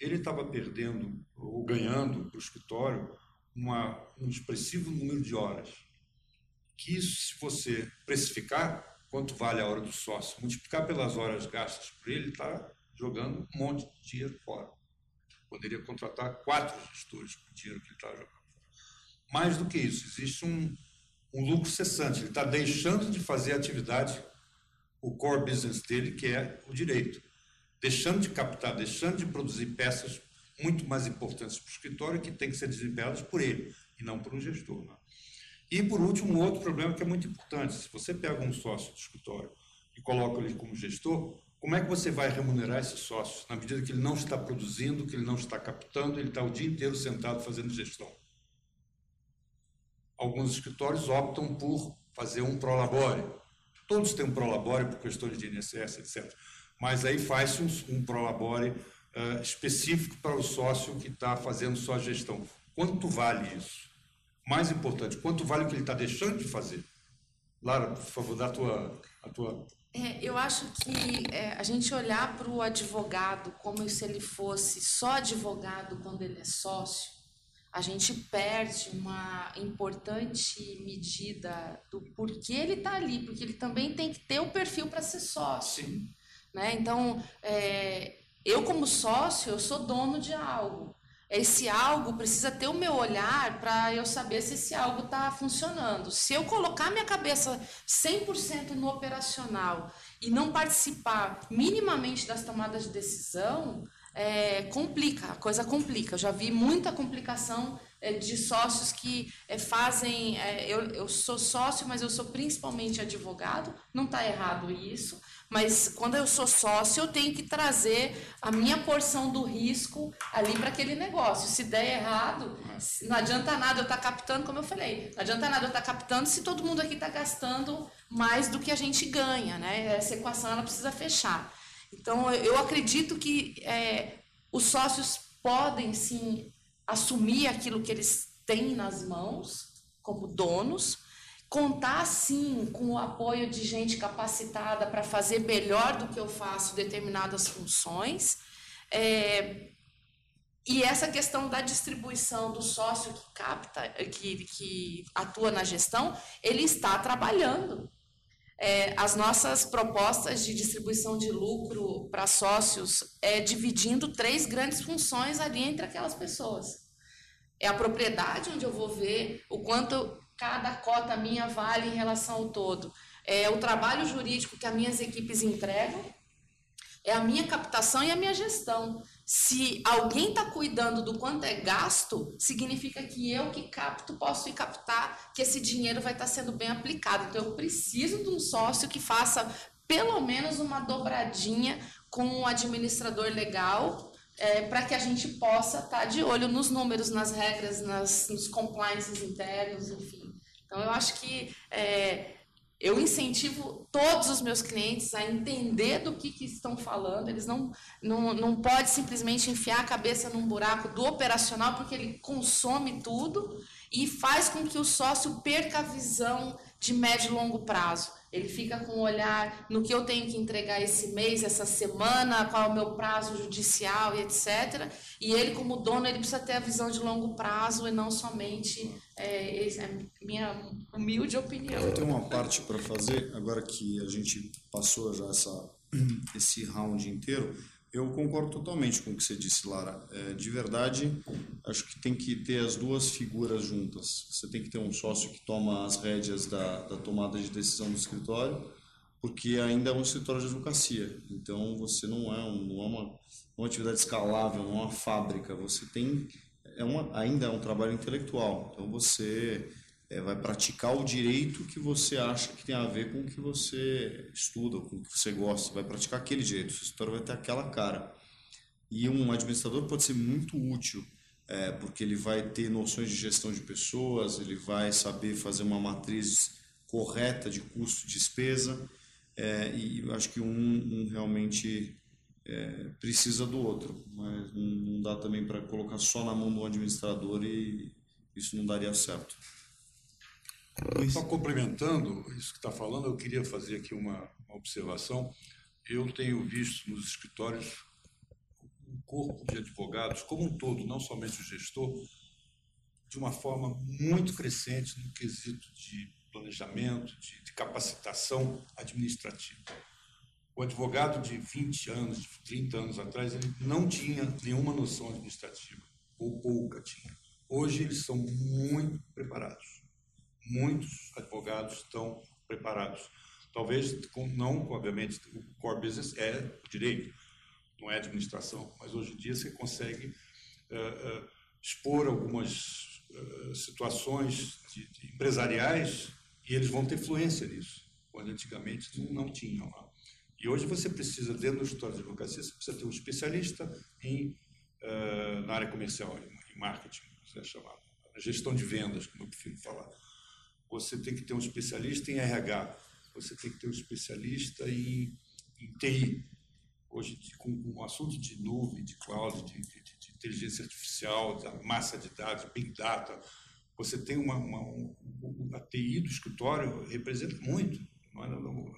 ele estava perdendo ou ganhando para o escritório uma, um expressivo número de horas. Que isso, se você precificar, quanto vale a hora do sócio, multiplicar pelas horas gastas por ele, está jogando um monte de dinheiro fora. Poderia contratar quatro gestores com o dinheiro que ele está jogando fora. Mais do que isso, existe um, um lucro cessante. Ele está deixando de fazer a atividade, o core business dele, que é o direito. Deixando de captar, deixando de produzir peças muito mais importantes para o escritório que têm que ser desempenhadas por ele e não por um gestor. Né? E, por último, um outro problema que é muito importante: se você pega um sócio do escritório e coloca ele como gestor, como é que você vai remunerar esse sócio na medida que ele não está produzindo, que ele não está captando, ele está o dia inteiro sentado fazendo gestão? Alguns escritórios optam por fazer um prolabore. Todos têm um prolabore por questões de INSS, etc. Mas aí faz um, um prolabore uh, específico para o sócio que está fazendo sua gestão. Quanto vale isso? Mais importante, quanto vale o que ele está deixando de fazer? Lara, por favor, dá a tua, a tua é, eu acho que é, a gente olhar para o advogado como se ele fosse só advogado quando ele é sócio, a gente perde uma importante medida do porquê ele está ali, porque ele também tem que ter o perfil para ser sócio. Sim. Né? Então, é, eu como sócio, eu sou dono de algo. Esse algo precisa ter o meu olhar para eu saber se esse algo está funcionando. Se eu colocar minha cabeça 100% no operacional e não participar minimamente das tomadas de decisão, é, complica, a coisa complica. Eu já vi muita complicação de sócios que é, fazem. É, eu, eu sou sócio, mas eu sou principalmente advogado, não está errado isso. Mas quando eu sou sócio, eu tenho que trazer a minha porção do risco ali para aquele negócio. Se der errado, não adianta nada eu estar tá captando, como eu falei, não adianta nada eu estar tá captando se todo mundo aqui está gastando mais do que a gente ganha, né? Essa equação ela precisa fechar. Então eu acredito que é, os sócios podem sim assumir aquilo que eles têm nas mãos como donos, contar sim com o apoio de gente capacitada para fazer melhor do que eu faço determinadas funções. É, e essa questão da distribuição do sócio que capta, que, que atua na gestão, ele está trabalhando. É, as nossas propostas de distribuição de lucro para sócios é dividindo três grandes funções ali entre aquelas pessoas. É a propriedade, onde eu vou ver o quanto cada cota minha vale em relação ao todo. É o trabalho jurídico que as minhas equipes entregam, é a minha captação e a minha gestão. Se alguém está cuidando do quanto é gasto, significa que eu que capto posso captar que esse dinheiro vai estar tá sendo bem aplicado. Então, eu preciso de um sócio que faça pelo menos uma dobradinha com um administrador legal é, para que a gente possa estar tá de olho nos números, nas regras, nas, nos compliances internos, enfim. Então, eu acho que é, eu incentivo todos os meus clientes a entender do que, que estão falando. Eles não, não, não podem simplesmente enfiar a cabeça num buraco do operacional, porque ele consome tudo e faz com que o sócio perca a visão de médio e longo prazo. Ele fica com o olhar no que eu tenho que entregar esse mês, essa semana, qual é o meu prazo judicial e etc. E ele, como dono, ele precisa ter a visão de longo prazo e não somente é, é minha humilde opinião. Eu tenho uma parte para fazer, agora que a gente passou já essa, esse round inteiro. Eu concordo totalmente com o que você disse, Lara. É, de verdade, acho que tem que ter as duas figuras juntas. Você tem que ter um sócio que toma as rédeas da, da tomada de decisão do escritório, porque ainda é um escritório de advocacia. Então, você não é, um, não é uma, uma atividade escalável, não é uma fábrica. Você tem é uma, ainda é um trabalho intelectual. Então, você é, vai praticar o direito que você acha que tem a ver com o que você estuda, com o que você gosta. Vai praticar aquele direito, sua história vai ter aquela cara. E um administrador pode ser muito útil, é, porque ele vai ter noções de gestão de pessoas, ele vai saber fazer uma matriz correta de custo e despesa, é, e eu acho que um, um realmente é, precisa do outro, mas não dá também para colocar só na mão do administrador e isso não daria certo. Só complementando isso que está falando, eu queria fazer aqui uma, uma observação. Eu tenho visto nos escritórios o corpo de advogados como um todo, não somente o gestor, de uma forma muito crescente no quesito de planejamento, de, de capacitação administrativa. O advogado de 20 anos, de 30 anos atrás, ele não tinha nenhuma noção administrativa, ou pouca tinha. Hoje eles são muito preparados. Muitos advogados estão preparados. Talvez não, obviamente, o core business é direito, não é administração, mas hoje em dia você consegue uh, uh, expor algumas uh, situações de, de empresariais e eles vão ter fluência nisso, quando antigamente não, tinham. E hoje você precisa, dentro do escritório de advocacia, você precisa ter um especialista em, na área comercial, em marketing, você é chamado, gestão de vendas, como eu prefiro falar. Você tem que ter um especialista em RH, você tem que ter um especialista em, em TI. Hoje, com, com o assunto de nuvem, de cloud, de, de, de inteligência artificial, da massa de dados, big data, você tem uma, uma um, a TI do escritório representa muito,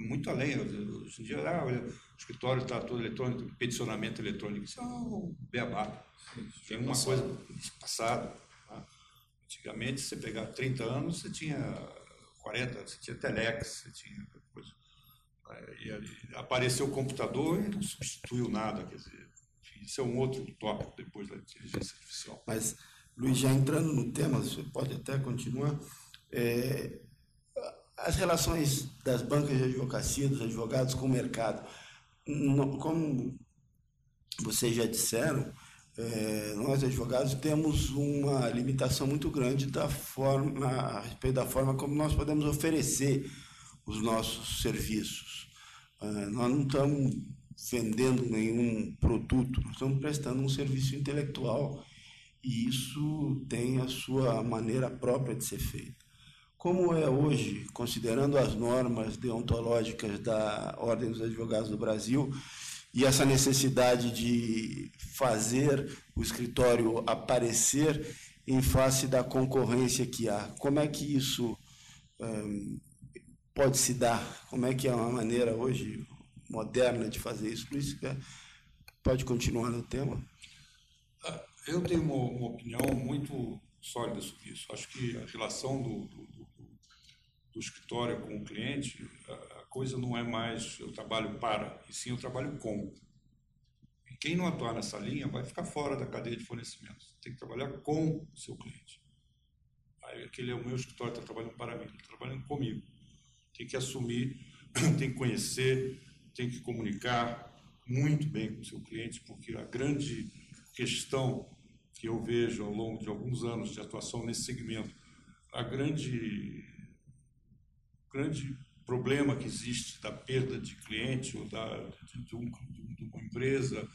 muito além. Hoje em dia, ah, o escritório está todo eletrônico, peticionamento eletrônico, isso é um beabá. Tem uma coisa passado. Antigamente, você pegar 30 anos, você tinha 40, você tinha telex, você tinha coisa. Apareceu o computador e não substituiu nada, quer dizer, isso é um outro tópico depois da inteligência artificial. Mas, Luiz, já entrando no tema, você pode até continuar, é, as relações das bancas de advocacia, dos advogados com o mercado, como vocês já disseram, é, nós advogados temos uma limitação muito grande da forma, a respeito da forma como nós podemos oferecer os nossos serviços. É, nós não estamos vendendo nenhum produto, nós estamos prestando um serviço intelectual e isso tem a sua maneira própria de ser feito. Como é hoje, considerando as normas deontológicas da Ordem dos Advogados do Brasil, e essa necessidade de fazer o escritório aparecer em face da concorrência que há. Como é que isso um, pode se dar? Como é que é uma maneira hoje moderna de fazer isso? Por isso que pode continuar no tema. Ah, eu tenho uma, uma, opinião muito sólida sobre isso. Acho que a relação do, do, do, do escritório com o cliente, coisa não é mais eu trabalho para, e sim eu trabalho com. E quem não atuar nessa linha vai ficar fora da cadeia de fornecimento. Tem que trabalhar com o seu cliente. Aí aquele é o meu escritório, está trabalhando para mim, está trabalhando comigo. Tem que assumir, tem que conhecer, tem que comunicar muito bem com o seu cliente, porque a grande questão que eu vejo ao longo de alguns anos de atuação nesse segmento, a grande grande problema que existe da perda de cliente ou da, de, de, um, de uma empresa,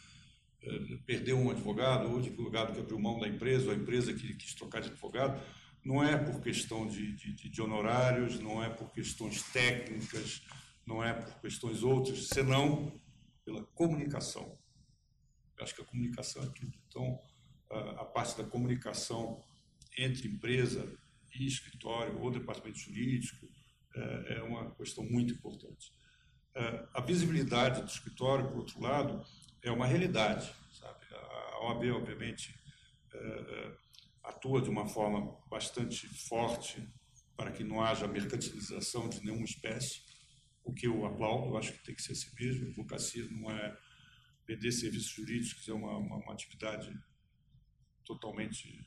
é, perder um advogado, ou o advogado que abriu mão da empresa, ou a empresa que quis trocar de advogado, não é por questão de, de, de honorários, não é por questões técnicas, não é por questões outras, senão pela comunicação. Eu acho que a comunicação é tudo. Então, a, a parte da comunicação entre empresa e escritório, ou departamento jurídico, é, é uma questão muito importante. É, a visibilidade do escritório, por outro lado, é uma realidade. Sabe? A OAB, obviamente, é, atua de uma forma bastante forte para que não haja mercantilização de nenhuma espécie, o que eu aplaudo, eu acho que tem que ser assim mesmo. A advocacia não é vender serviços jurídicos, é uma, uma, uma atividade totalmente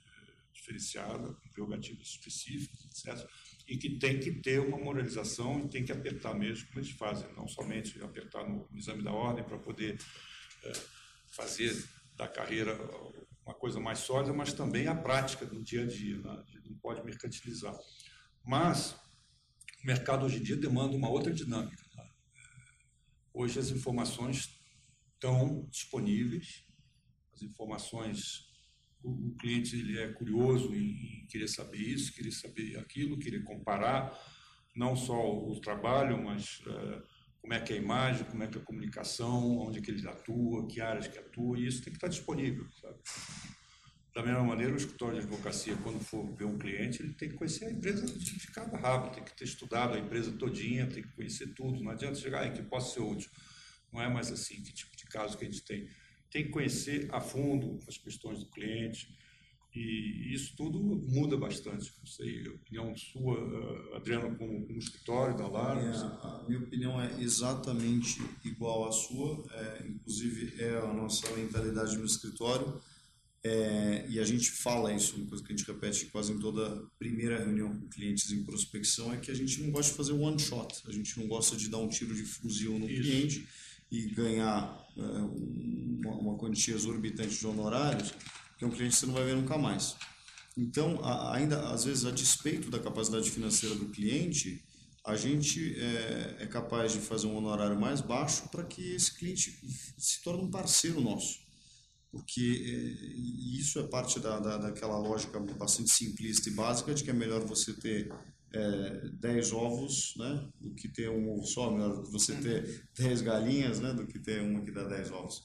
diferenciada, com prerrogativas específicas, etc e que tem que ter uma moralização e tem que apertar mesmo, como eles fazem, não somente apertar no, exame da ordem para poder é, fazer da carreira uma coisa mais sólida, mas também a prática do dia a dia, né? a gente não pode mercantilizar. Mas o mercado hoje em dia demanda uma outra dinâmica. Né? Hoje as informações estão disponíveis, as informações o, cliente ele é curioso em, querer saber isso, querer saber aquilo, querer comparar não só o trabalho, mas uh, como é que é a imagem, como é que é a comunicação, onde é que ele atua, que áreas que atua, e isso tem que estar disponível, sabe? Da mesma maneira, o escritório de advocacia, quando for ver um cliente, ele tem que conhecer a empresa ficava rápido, tem que ter estudado a empresa todinha, tem que conhecer tudo, não adianta chegar em que possa ser útil. Não é mais assim, que tipo de caso que a gente tem tem que conhecer a fundo as questões do cliente E isso tudo muda bastante. Não sei, a opinião sua, eh, Adriano, como, como escritório da Lara? É, a minha opinião é exatamente igual à sua, é, inclusive é a nossa mentalidade no escritório. É, e a gente fala isso, uma coisa que a gente repete quase em toda primeira reunião com clientes em prospecção, é que a gente não gosta de fazer one shot, a gente não gosta de dar um tiro de fuzil no isso. cliente e ganhar é, uma, uma quantia exorbitante de honorários que é um cliente que você não vai ver nunca mais. Então, ainda às vezes, a despeito da capacidade financeira do cliente, a gente é, é capaz de fazer um honorário mais baixo para que esse cliente se torne um parceiro nosso. Porque é, isso é parte da, da, daquela lógica bastante simplista e básica de que é melhor você ter é, 10 ovos né, do que ter um ovo só, melhor você ter 10 galinhas né, do que ter uma que dá 10 ovos.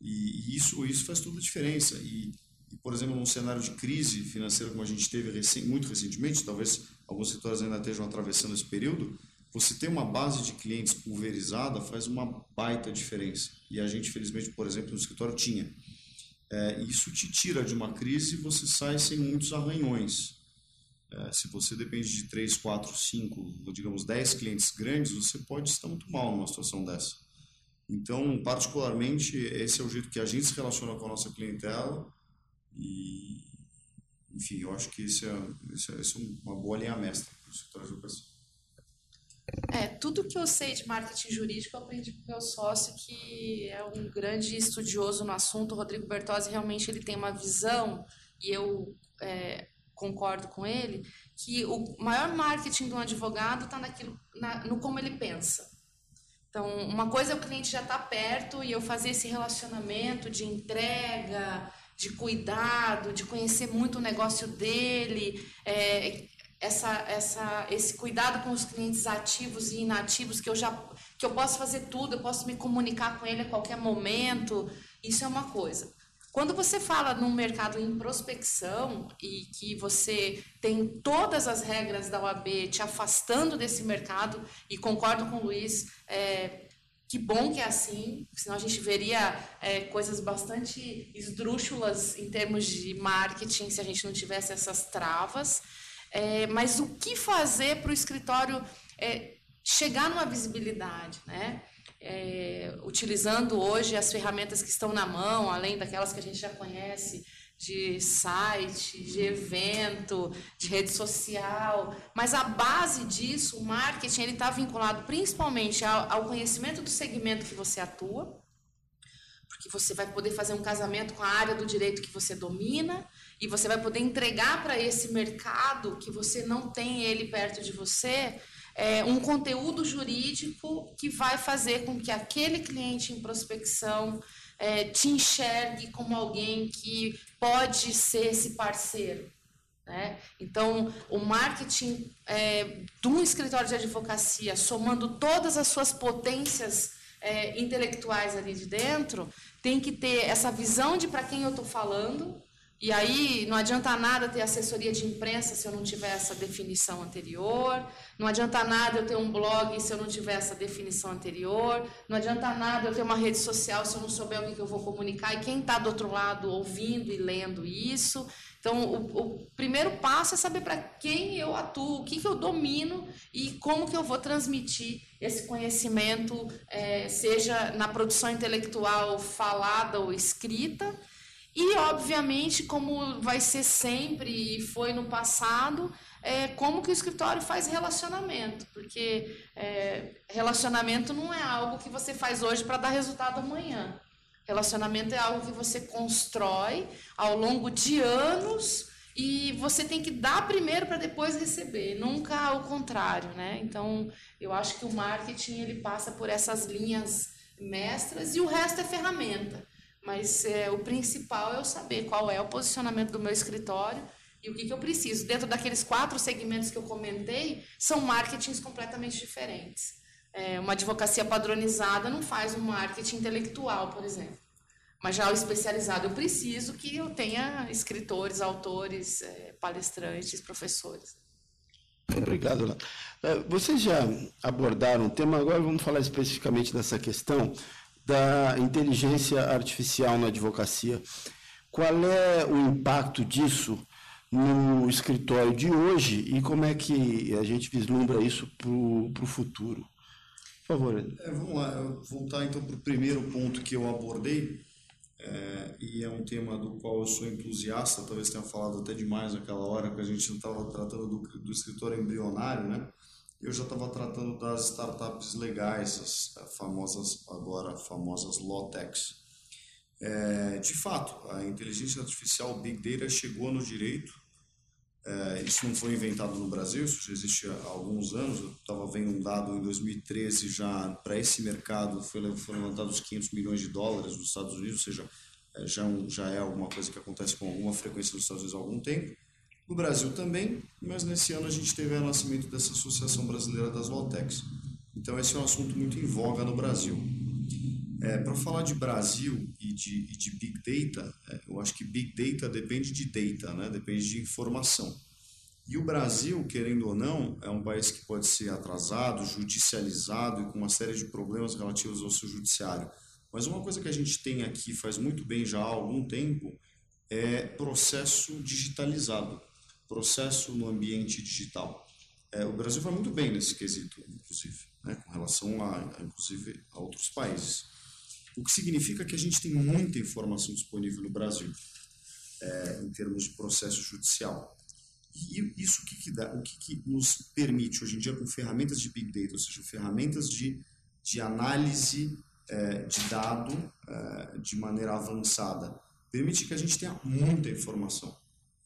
E, e isso, isso faz toda a diferença. E, e, por exemplo, num cenário de crise financeira como a gente teve recém, muito recentemente, talvez alguns setores ainda estejam atravessando esse período, você ter uma base de clientes pulverizada faz uma baita diferença. E a gente, felizmente, por exemplo, no escritório tinha. É, isso te tira de uma crise e você sai sem muitos arranhões. É, se você depende de 3, 4, 5, digamos 10 clientes grandes, você pode estar muito mal numa situação dessa. Então, particularmente, esse é o jeito que a gente se relaciona com a nossa clientela e, enfim, eu acho que isso é, isso é, isso é uma boa linha mestra para o setor de educação. É, tudo que eu sei de marketing jurídico eu aprendi com meu sócio, que é um grande estudioso no assunto. O Rodrigo Bertozzi realmente ele tem uma visão, e eu é, concordo com ele, que o maior marketing do advogado está na, no como ele pensa. Então, uma coisa é o cliente já estar tá perto e eu fazer esse relacionamento de entrega, de cuidado, de conhecer muito o negócio dele, é, essa, essa, esse cuidado com os clientes ativos e inativos que eu já que eu posso fazer tudo, eu posso me comunicar com ele a qualquer momento. Isso é uma coisa. Quando você fala num mercado em prospecção e que você tem todas as regras da OAB te afastando desse mercado, e concordo com o Luiz, é, que bom que é assim, senão a gente veria é, coisas bastante esdrúxulas em termos de marketing se a gente não tivesse essas travas. É, mas o que fazer para o escritório é, chegar numa visibilidade, né? É, utilizando hoje as ferramentas que estão na mão, além daquelas que a gente já conhece, de site, de evento, de rede social, mas a base disso, o marketing, ele está vinculado principalmente ao, ao, conhecimento do segmento que você atua, porque você vai poder fazer um casamento com a área do direito que você domina e você vai poder entregar para esse mercado que você não tem ele perto de você é, um conteúdo jurídico que vai fazer com que aquele cliente em prospecção é, te enxergue como alguém que pode ser esse parceiro. Né? Então, o marketing é, de um escritório de advocacia, somando todas as suas potências é, intelectuais ali de dentro, tem que ter essa visão de para quem eu estou falando, e aí não adianta nada ter assessoria de imprensa se eu não tiver essa definição anterior, não adianta nada eu ter um blog se eu não tiver essa definição anterior, não adianta nada eu ter uma rede social se eu não souber o que eu vou comunicar e quem está do outro lado ouvindo e lendo isso. Então, o, o primeiro passo é saber para quem eu atuo, o que, que eu domino e como que eu vou transmitir esse conhecimento, é, seja na produção intelectual falada ou escrita, e, obviamente, como vai ser sempre e foi no passado, é, como que o escritório faz relacionamento, porque é, relacionamento não é algo que você faz hoje para dar resultado amanhã. Relacionamento é algo que você constrói ao longo de anos e você tem que dar primeiro para depois receber, nunca ao contrário, né? Então, eu acho que o marketing ele passa por essas linhas mestras e o resto é ferramenta. Mas é, o principal é eu saber qual é o posicionamento do meu escritório e o que, que eu preciso. Dentro daqueles quatro segmentos que eu comentei, são marketings completamente diferentes. É, uma advocacia padronizada não faz um marketing intelectual, por exemplo. Mas já o especializado, eu preciso que eu tenha escritores, autores, é, palestrantes, professores. Obrigado, Lá. É, vocês já abordaram o tema, agora vamos falar especificamente dessa questão da inteligência artificial na advocacia. qual é o impacto disso no escritório de hoje e como é que a gente vislumbra isso para o futuro? Por favor. É, vamos lá, voltar então para o primeiro ponto que eu abordei, é, e é um tema do qual eu sou entusiasta, talvez tenha falado até demais naquela hora, que a gente estava tratando do, do escritório embrionário, né? Eu já estava tratando das startups legais, as é, famosas, agora famosas Lotex. É, de fato, a inteligência artificial, Big Data, chegou no direito. É, isso não foi inventado no Brasil, isso já existe há alguns anos. Eu estava vendo um dado em 2013 já para esse mercado, foi, foram levantados 500 milhões de dólares nos Estados Unidos, ou seja, é, já, já é alguma coisa que acontece com alguma frequência nos Estados Unidos há algum tempo. No Brasil também, mas nesse ano a gente teve o nascimento dessa Associação Brasileira das Lotex. Então esse é um assunto muito em voga no Brasil. É, Para falar de Brasil e de, e de Big Data, é, eu acho que Big Data depende de data, né? depende de informação. E o Brasil, querendo ou não, é um país que pode ser atrasado, judicializado e com uma série de problemas relativos ao seu judiciário. Mas uma coisa que a gente tem aqui faz muito bem já há algum tempo é processo digitalizado, processo no ambiente digital. É, o Brasil vai muito bem nesse quesito, inclusive, né, com relação a, inclusive, a outros países. O que significa que a gente tem muita informação disponível no Brasil, é, em termos de processo judicial. E isso que, que dá, o que, que, nos permite hoje em dia com ferramentas de Big Data, ou seja, ferramentas de, de análise é, de dado é, de maneira avançada, permite que a gente tenha muita informação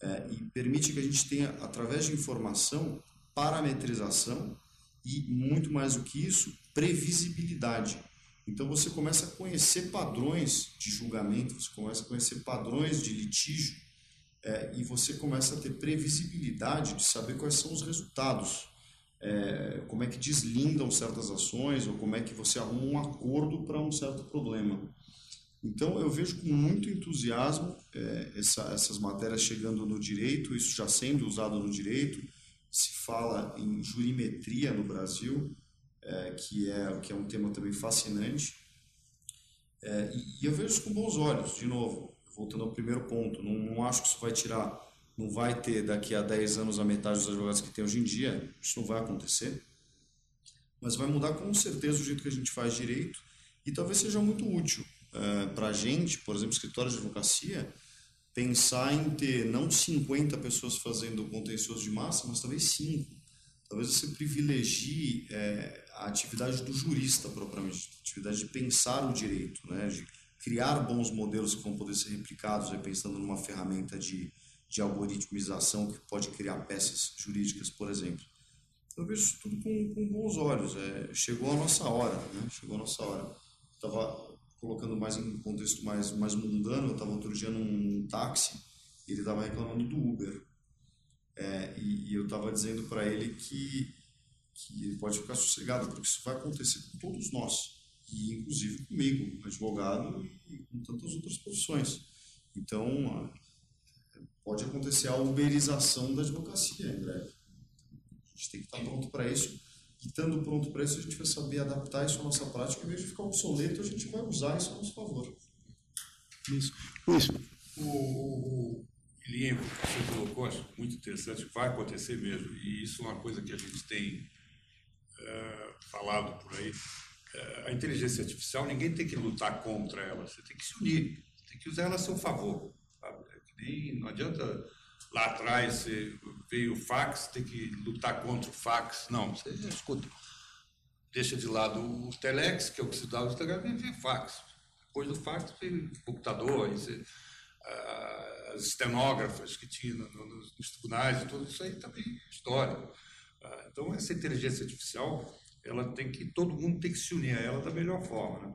é, e permite que a gente tenha, através de informação, parametrização e, muito mais do que isso, previsibilidade. Então você começa a conhecer padrões de julgamento, você começa a conhecer padrões de litígio é, e você começa a ter previsibilidade de saber quais são os resultados, é, como é que deslindam certas ações ou como é que você arruma um acordo para um certo problema. Então eu vejo com muito entusiasmo é, essa, essas matérias chegando no direito, isso já sendo usado no direito, se fala em jurimetria no Brasil, é, que, é, que é um tema também fascinante. É, e, e, eu vejo isso com bons olhos, de novo, voltando ao primeiro ponto, não, não acho que isso vai tirar, não vai ter daqui a 10 anos a metade dos advogados que tem hoje em dia, isso não vai acontecer, mas vai mudar com certeza o jeito que a gente faz direito e talvez seja muito útil é, para a gente, por exemplo, escritório de advocacia, pensar em ter não 50 pessoas fazendo contencioso de massa, mas talvez 5 talvez você privilegie é, a atividade do jurista propriamente, a atividade de pensar o direito, né, de criar bons modelos que vão poder ser replicados, aí, pensando numa ferramenta de, de algoritmização que pode criar peças jurídicas, por exemplo. Eu vejo isso tudo com, com bons olhos. É, chegou a nossa hora, né? Chegou a nossa hora. Estava colocando mais em contexto mais, mais mundano, eu estava outro dia num, táxi e ele estava reclamando do Uber. É, e, e, eu estava dizendo para ele que, que ele pode ficar sossegado, porque isso vai acontecer com todos nós, e inclusive comigo, advogado e com tantas outras profissões. Então, pode acontecer a uberização da advocacia em breve. A gente tem que estar pronto para isso. E estando pronto para isso, a gente vai saber adaptar isso à nossa prática. Em vez de ficar obsoleto, a gente vai usar isso a nosso favor. Isso. Isso. O, linha que você colocou, acho muito interessante, vai acontecer mesmo, e isso é uma coisa que a gente tem é, falado por aí. É, a inteligência artificial, ninguém tem que lutar contra ela, você tem que se unir, tem que usar ela a seu favor. Sabe? É nem, não adianta lá atrás você veio o fax, tem que lutar contra o fax. Não, você escuta. Deixa de lado o telex, que é o que se dá o telex, e vem fax. Depois do fax, vem computador, você, ah, as estenógrafas que tinha no, no, nos tribunais tudo isso aí também é história. Ah, então, essa inteligência artificial, ela tem que, todo mundo tem que se unir a ela da melhor forma. Né?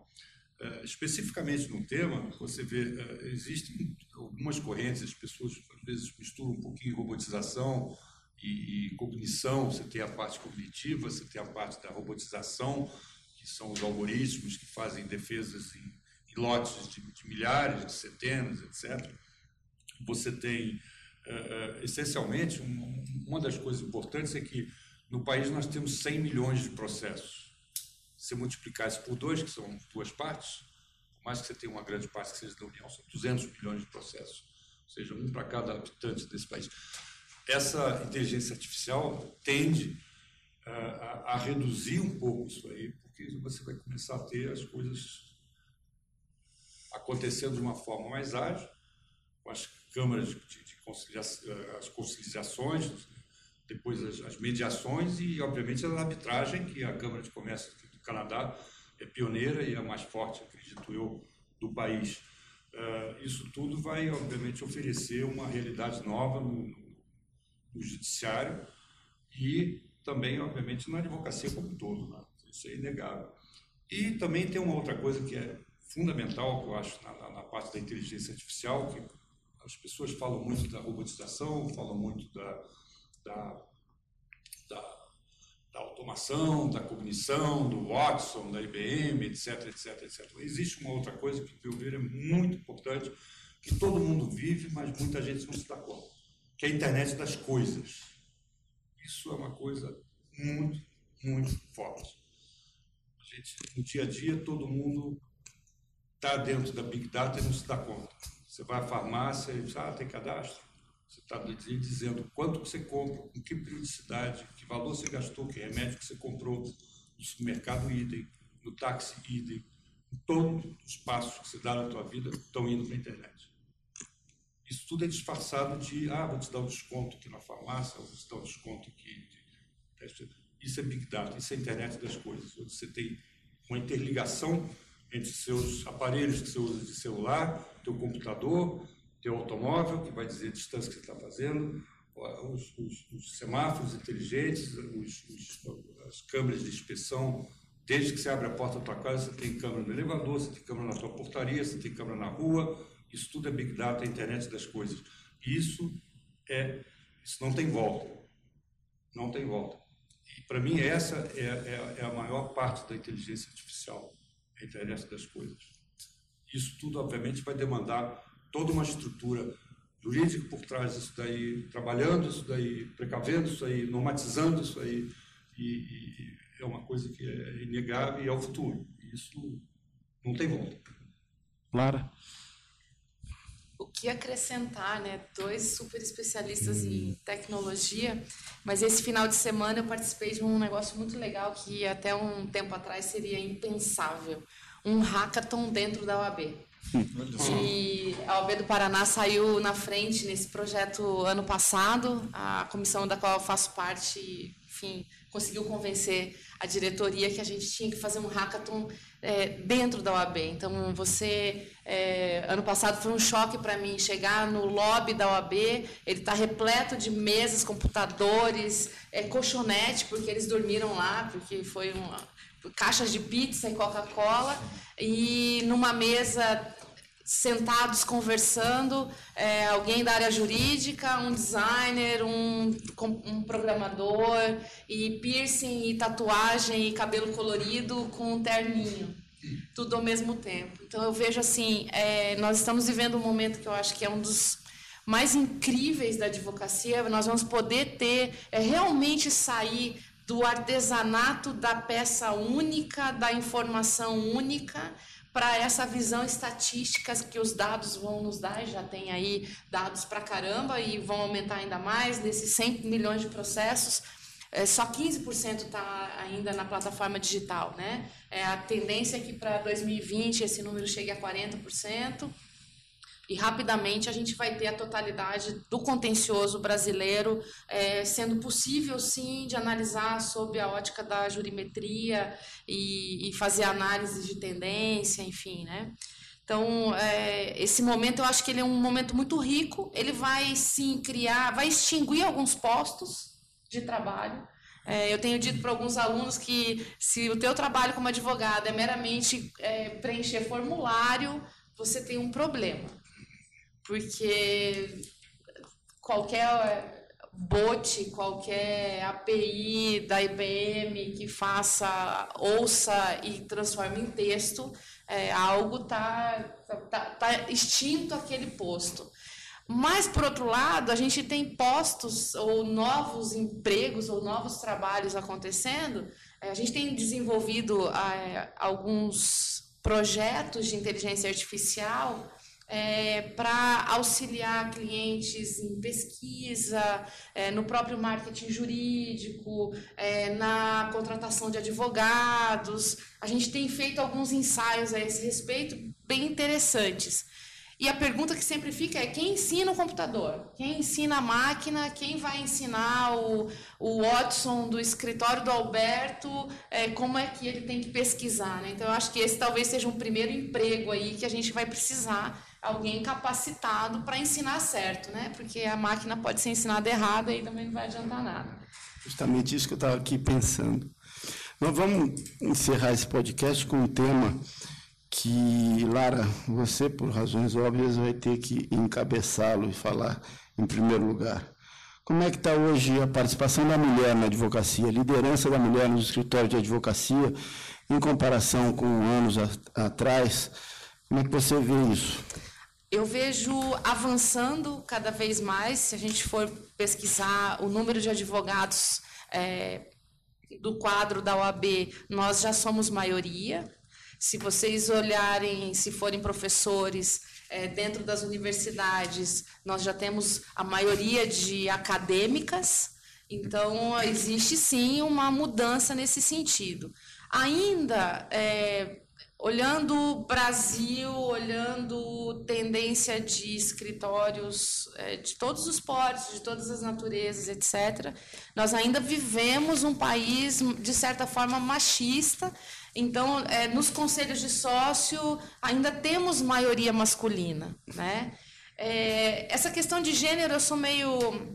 Uh, especificamente no tema, você vê, uh, existem algumas correntes, as pessoas às vezes misturam um pouquinho robotização e, e, cognição, você tem a parte cognitiva, você tem a parte da robotização, que são os algoritmos que fazem defesas em, em lotes de, de milhares, de centenas, etc você tem, uh, essencialmente, um, uma das coisas importantes é que no país nós temos 100 milhões de processos. Se multiplicar isso por dois, que são duas partes, mais que você tenha uma grande parte que seja da União, são 200 milhões de processos, ou seja, um para cada habitante desse país. Essa inteligência artificial tende uh, a, a reduzir um pouco isso aí, porque você vai começar a ter as coisas acontecendo de uma forma mais ágil, com as câmaras de, de conciliação, as conciliações, depois as, as, mediações e, obviamente, a arbitragem, que a Câmara de Comércio Canadá é pioneira e a mais forte, acredito eu, do país. Uh, isso tudo vai, obviamente, oferecer uma realidade nova no, no judiciário e também, obviamente, na advocacia como um todo. Né? Isso é inegável. E também tem uma outra coisa que é fundamental, que eu acho, na, na, parte da inteligência artificial, que as pessoas falam muito da robotização, falam muito da, da, da automação, da cognição, do Watson, da IBM, etc, etc, etc. Existe uma outra coisa que, meu ver, é muito importante, que todo mundo vive, mas muita gente não se dá conta, que é a internet das coisas. Isso é uma coisa muito, muito forte. A gente, no dia a dia, todo mundo está dentro da Big Data e não se dá conta. Você vai à farmácia e diz, ah, tem cadastro. Você está dizendo quanto você compra, com que periodicidade, valor você gastou, que remédio que você comprou no supermercado idem, no táxi idem. Todos os passos que você dá na tua vida estão indo para a internet. Isso tudo é disfarçado de, ah, vou te dar um desconto aqui na farmácia, vou te dar um desconto aqui. Isso é Big Data, isso é a internet das coisas, onde você tem uma interligação entre seus aparelhos que você usa de celular, teu computador, teu automóvel, que vai dizer a distância que você está fazendo, os, os, os, semáforos inteligentes, os, as câmeras de inspeção. Desde que você abre a porta da tua casa, você tem câmera no elevador, você tem câmera na tua portaria, você tem câmera na rua. Isso tudo é Big Data, é internet das coisas. Isso é, isso não tem volta. Não tem volta. E para mim essa é, é, é a maior parte da inteligência artificial a internet das coisas. Isso tudo, obviamente, vai demandar toda uma estrutura jurídica por trás disso daí, trabalhando isso daí, precavendo isso aí, normatizando isso aí, e, e é uma coisa que é inegável e é o futuro. Isso não tem volta. Lara? O que acrescentar, né? Dois super especialistas hum. em tecnologia, mas esse final de semana eu participei de um negócio muito legal que até um tempo atrás seria impensável, um hackathon dentro da OAB. E a OAB do Paraná saiu na frente nesse projeto ano passado. A comissão da qual eu faço parte, enfim, conseguiu convencer a diretoria que a gente tinha que fazer um hackathon é, dentro da OAB. Então, você, é, ano passado foi um choque para mim chegar no lobby da OAB, ele está repleto de mesas, computadores, é, colchonete, porque eles dormiram lá, porque foi uma caixas de pizza e Coca-Cola, e numa mesa sentados conversando, é, alguém da área jurídica, um designer, um, um programador, e piercing, e tatuagem, e cabelo colorido com um terninho. Tudo ao mesmo tempo. Então eu vejo assim, é, nós estamos vivendo um momento que eu acho que é um dos mais incríveis da advocacia. Nós vamos poder ter, é, realmente sair do artesanato da peça única, da informação única, para essa visão estatística que os dados vão nos dar, já tem aí dados para caramba e vão aumentar ainda mais, desses 100 milhões de processos, é, só 15% está ainda na plataforma digital. Né? É, a tendência é que para 2020 esse número chegue a 40% e rapidamente a gente vai ter a totalidade do contencioso brasileiro é, sendo possível sim de analisar sob a ótica da jurimetria e, e fazer análise de tendência, enfim, né? Então, é, esse momento eu acho que ele é um momento muito rico. Ele vai sim criar, vai extinguir alguns postos de trabalho. É, eu tenho dito para alguns alunos que se o teu trabalho como advogado é meramente é, preencher formulário, você tem um problema porque qualquer bot, qualquer API da IBM que faça, ouça e transforme em texto, é, algo está tá, tá extinto aquele posto. Mas, por outro lado, a gente tem postos ou novos empregos ou novos trabalhos acontecendo. É, a gente tem desenvolvido é, alguns projetos de inteligência artificial é, para auxiliar clientes em pesquisa, é, no próprio marketing jurídico, é, na contratação de advogados. A gente tem feito alguns ensaios a esse respeito bem interessantes. E a pergunta que sempre fica é quem ensina o computador? Quem ensina a máquina? Quem vai ensinar o, o Watson do escritório do Alberto é, como é que ele tem que pesquisar? Né? Então, eu acho que esse talvez seja um primeiro emprego aí que a gente vai precisar alguém capacitado para ensinar certo, né? Porque a máquina pode ser ensinada errada e também não vai adiantar nada. Justamente isso que eu estava aqui pensando. Nós vamos encerrar esse podcast com um tema que, Lara, você, por razões óbvias, vai ter que encabeçá-lo e falar em primeiro lugar. Como é que está hoje a participação da mulher na advocacia, a liderança da mulher nos escritórios de advocacia, em comparação com anos atrás? Como é que você vê isso? Eu vejo avançando cada vez mais. Se a gente for pesquisar o número de advogados é, do quadro da OAB, nós já somos maioria. Se vocês olharem, se forem professores é, dentro das universidades, nós já temos a maioria de acadêmicas. Então, existe sim uma mudança nesse sentido. Ainda é, olhando o Brasil, olhando tendência de escritórios é, de todos os portos, de todas as naturezas, etc., nós ainda vivemos um país, de certa forma, machista. Então, é, nos conselhos de sócio, ainda temos maioria masculina. Né? É, essa questão de gênero, eu sou meio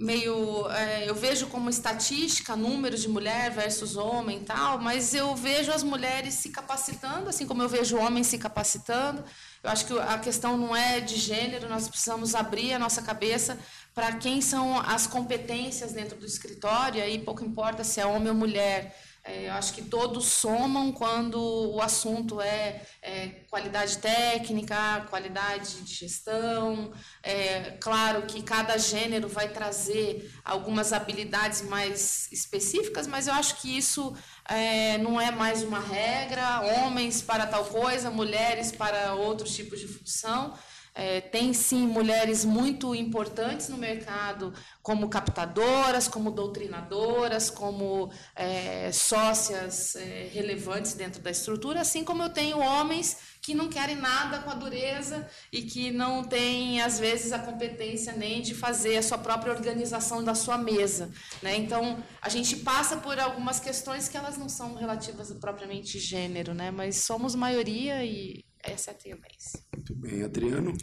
meio é, eu vejo como estatística números de mulher versus homem e tal mas eu vejo as mulheres se capacitando assim como eu vejo homens se capacitando. Eu acho que a questão não é de gênero nós precisamos abrir a nossa cabeça para quem são as competências dentro do escritório e pouco importa se é homem ou mulher é, eu acho que todos somam quando o assunto é, é qualidade técnica, qualidade de gestão. É, claro que cada gênero vai trazer algumas habilidades mais específicas, mas eu acho que isso é, não é mais uma regra. Homens para tal coisa, mulheres para outros tipos de função. É, tem sim mulheres muito importantes no mercado, como captadoras, como doutrinadoras, como é, sócias é, relevantes dentro da estrutura, assim como eu tenho homens que não querem nada com a dureza e que não têm, às vezes, a competência nem de fazer a sua própria organização da sua mesa. Né? Então, a gente passa por algumas questões que elas não são relativas propriamente gênero, né? mas somos maioria e essa é a tendência. Muito bem, Adriano.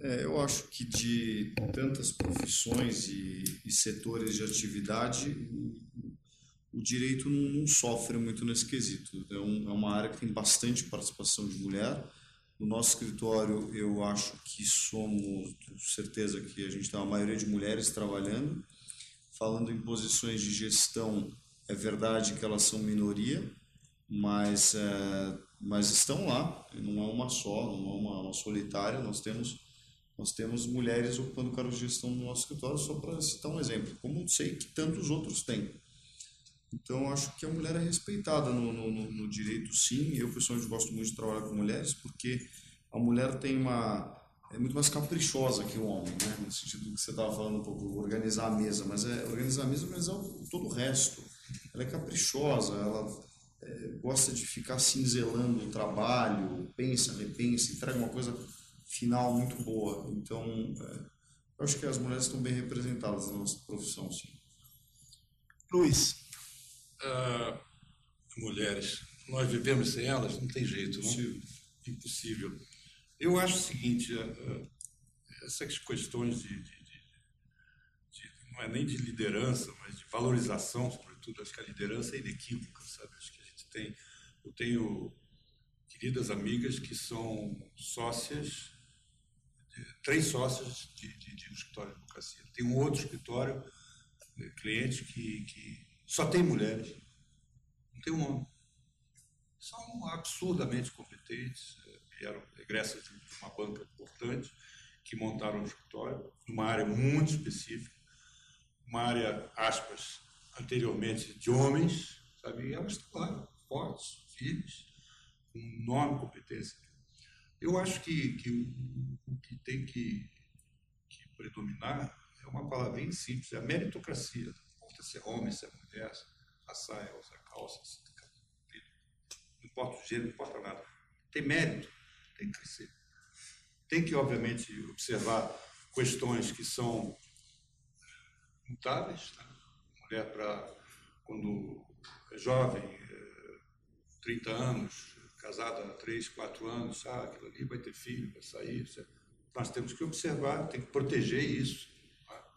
É, eu acho que de tantas profissões e, e setores de atividade, o, o direito não, não, sofre muito nesse quesito. É, um, é, uma área que tem bastante participação de mulher. No nosso escritório, eu acho que somos, tenho certeza que a gente tem uma maioria de mulheres trabalhando. Falando em posições de gestão, é verdade que elas são minoria, mas é, mas estão lá, não é uma só, não é uma, uma solitária, nós temos nós temos mulheres ocupando cargos de gestão no nosso escritório, só para citar um exemplo, como sei que tantos outros têm. Então, acho que a mulher é respeitada no, no, no direito, sim. Eu, pessoalmente, gosto muito de trabalhar com mulheres, porque a mulher tem uma. é muito mais caprichosa que o homem, né? no sentido que você estava falando um pouco, organizar a mesa, mas é organizar a mesa, mas é todo o resto. Ela é caprichosa, ela é, gosta de ficar cinzelando o trabalho, pensa, repensa, entrega uma coisa final muito boa. Então, é, eu acho que as mulheres estão bem representadas na nossa profissão, sim. Luiz. Uh, mulheres, nós vivemos sem elas? Não tem jeito, não? Impossível. Impossível. Eu acho o seguinte, uh, essas questões de, de, de, de, não é nem de liderança, mas de valorização, sobretudo, acho que a liderança é inequívoca, tem, eu tenho queridas amigas que são sócias, três sócias de, de, de um escritório de advocacia. Tem um outro escritório, né, cliente, que, que só tem mulheres, não tem um homem. São absurdamente competentes, eh, vieram egressas de uma banca importante, que montaram um escritório, numa área muito específica, uma área, aspas, anteriormente de homens, sabe? E elas estão lá fortes, firmes, com enorme competência. Eu acho que, que o, o que tem que, que, predominar é uma palavrinha simples, é a meritocracia. Não importa se é homem, se é mulher, a saia, a calça, não importa o gênero, não importa nada. Tem mérito, tem que crescer. Tem que, obviamente, observar questões que são mutáveis. Né? Mulher para quando é jovem, 30 é, anos, casada há 3, 4 anos, ah, aquilo ali vai ter filho, vai sair. Nós temos que observar, tem que proteger isso tá?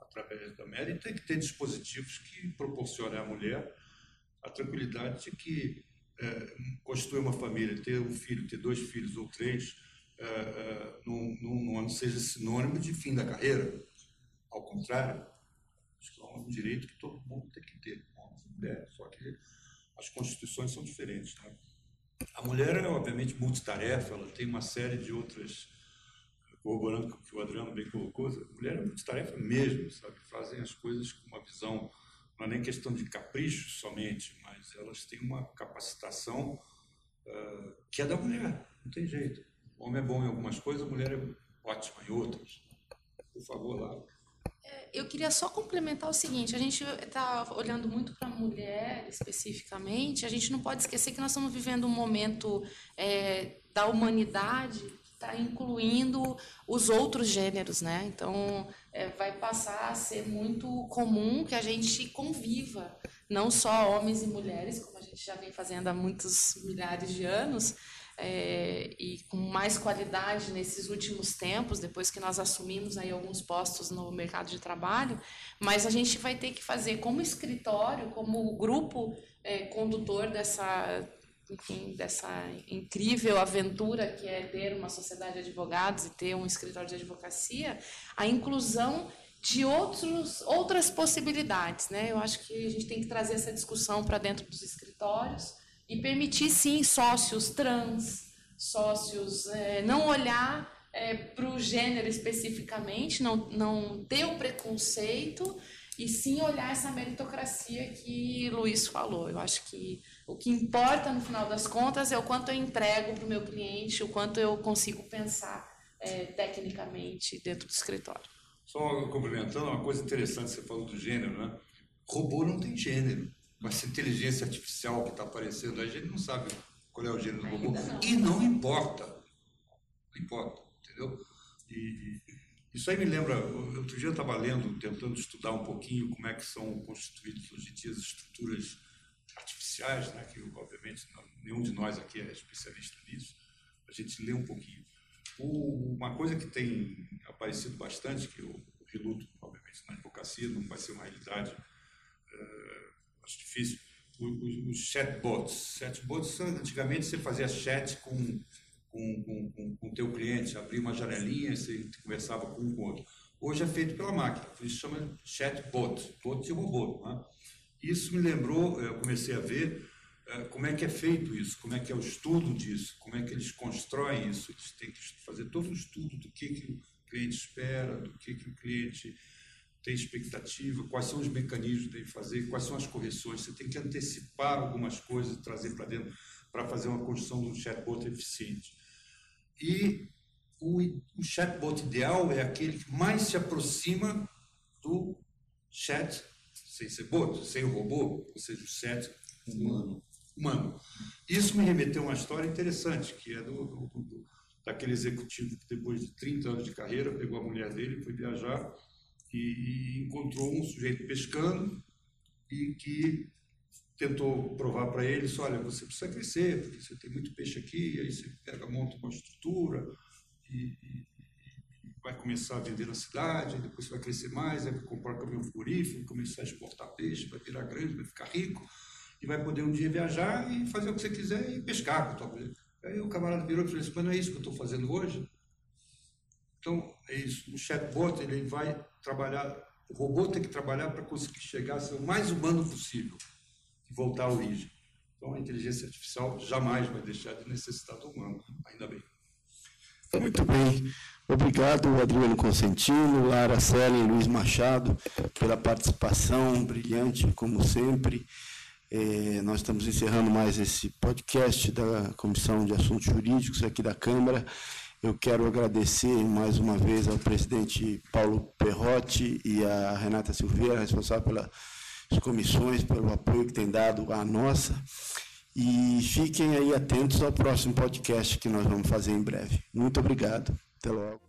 através da média e tem que ter dispositivos que proporcionem à mulher a tranquilidade de que é, constituir uma família, ter um filho, ter dois filhos ou três, é, é, não, não seja sinônimo de fim da carreira. Ao contrário, que é um direito que todo mundo tem que ter, homens e mulheres, só que as constituições são diferentes. Né? A mulher é, obviamente, multitarefa, ela tem uma série de outras, corroborando o que o Adriano bem colocou, a mulher é multitarefa mesmo, sabe? Fazem as coisas com uma visão, não é nem questão de capricho somente, mas elas têm uma capacitação uh, que é da mulher, não tem jeito. O homem é bom em algumas coisas, a mulher é ótima em outras. Por favor, lá. Eu queria só complementar o seguinte: a gente está olhando muito para a mulher especificamente, a gente não pode esquecer que nós estamos vivendo um momento é, da humanidade que está incluindo os outros gêneros, né? Então, é, vai passar a ser muito comum que a gente conviva, não só homens e mulheres, como a gente já vem fazendo há muitos milhares de anos, é, e com mais qualidade nesses últimos tempos, depois que nós assumimos aí alguns postos no mercado de trabalho, mas a gente vai ter que fazer como escritório, como grupo é, condutor dessa, enfim, dessa incrível aventura que é ter uma sociedade de advogados e ter um escritório de advocacia, a inclusão de outros, outras possibilidades. Né? Eu acho que a gente tem que trazer essa discussão para dentro dos escritórios, e permitir sim sócios trans, sócios é, não olhar é, para o gênero especificamente, não, não ter o preconceito e sim olhar essa meritocracia que Luiz falou. Eu acho que o que importa no final das contas é o quanto eu entrego para o meu cliente, o quanto eu consigo pensar é, tecnicamente dentro do escritório. Só complementando, uma coisa interessante, você falou do gênero, né? Robô não tem gênero. Mas essa inteligência artificial que está aparecendo, a gente não sabe qual é o gênero do robô. E não importa. Não importa, entendeu? E, isso aí me lembra, outro dia eu estava lendo, tentando estudar um pouquinho como é que são constituídas hoje em dia as estruturas artificiais, né, que obviamente nenhum de nós aqui é especialista nisso, a gente lê um pouquinho. O, uma coisa que tem aparecido bastante, que eu, reluto, obviamente, na advocacia, não vai ser uma realidade uh, acho difícil, os, os chatbots. Chatbots, antigamente você fazia chat com com, com, com, com o teu cliente, abria uma janelinha, você conversava com um com o outro. Hoje é feito pela máquina, por isso chama chatbot, bot de robô. Né? Isso me lembrou, eu comecei a ver eh, como é que é feito isso, como é que é o estudo disso, como é que eles constroem isso. Eles têm que fazer todo um estudo do que, que o cliente espera, do que, que o cliente tem expectativa, quais são os mecanismos de fazer, quais são as correções. Você tem que antecipar algumas coisas, trazer para dentro para fazer uma construção de um chatbot eficiente. E o, o chatbot ideal é aquele que mais se aproxima do chat sem ser bot, sem o robô, ou seja, o chat humano. humano. Isso me remeteu a uma história interessante, que é do, do, do, daquele executivo que depois de 30 anos de carreira pegou a mulher dele, foi viajar e encontrou um sujeito pescando e que tentou provar para eles, olha, você precisa crescer, porque você tem muito peixe aqui, aí você pega, monta uma estrutura e, e, e vai começar a vender na cidade, depois você vai crescer mais, vai comprar um caminhão frigorífico, começar a exportar peixe, vai virar grande, vai ficar rico e vai poder um dia viajar e fazer o que você quiser e pescar com a tua. Aí o camarada virou e falou assim, mas não é isso que eu estou fazendo hoje? Então, é isso. O chatbot ele vai trabalhar, o robô tem que trabalhar para conseguir chegar a ser o mais humano possível e voltar à origem. Então, a inteligência artificial jamais vai deixar de necessitar do humano, ainda bem. Muito bem. Obrigado, Adriano Consentino, Lara Selen, Luiz Machado, pela participação brilhante, como sempre. É, nós estamos encerrando mais esse podcast da Comissão de Assuntos Jurídicos aqui da Câmara. Eu quero agradecer mais uma vez ao presidente Paulo Perrotti e a Renata Silveira, responsável pelas comissões, pelo apoio que tem dado à nossa. E fiquem aí atentos ao próximo podcast que nós vamos fazer em breve. Muito obrigado. Até logo.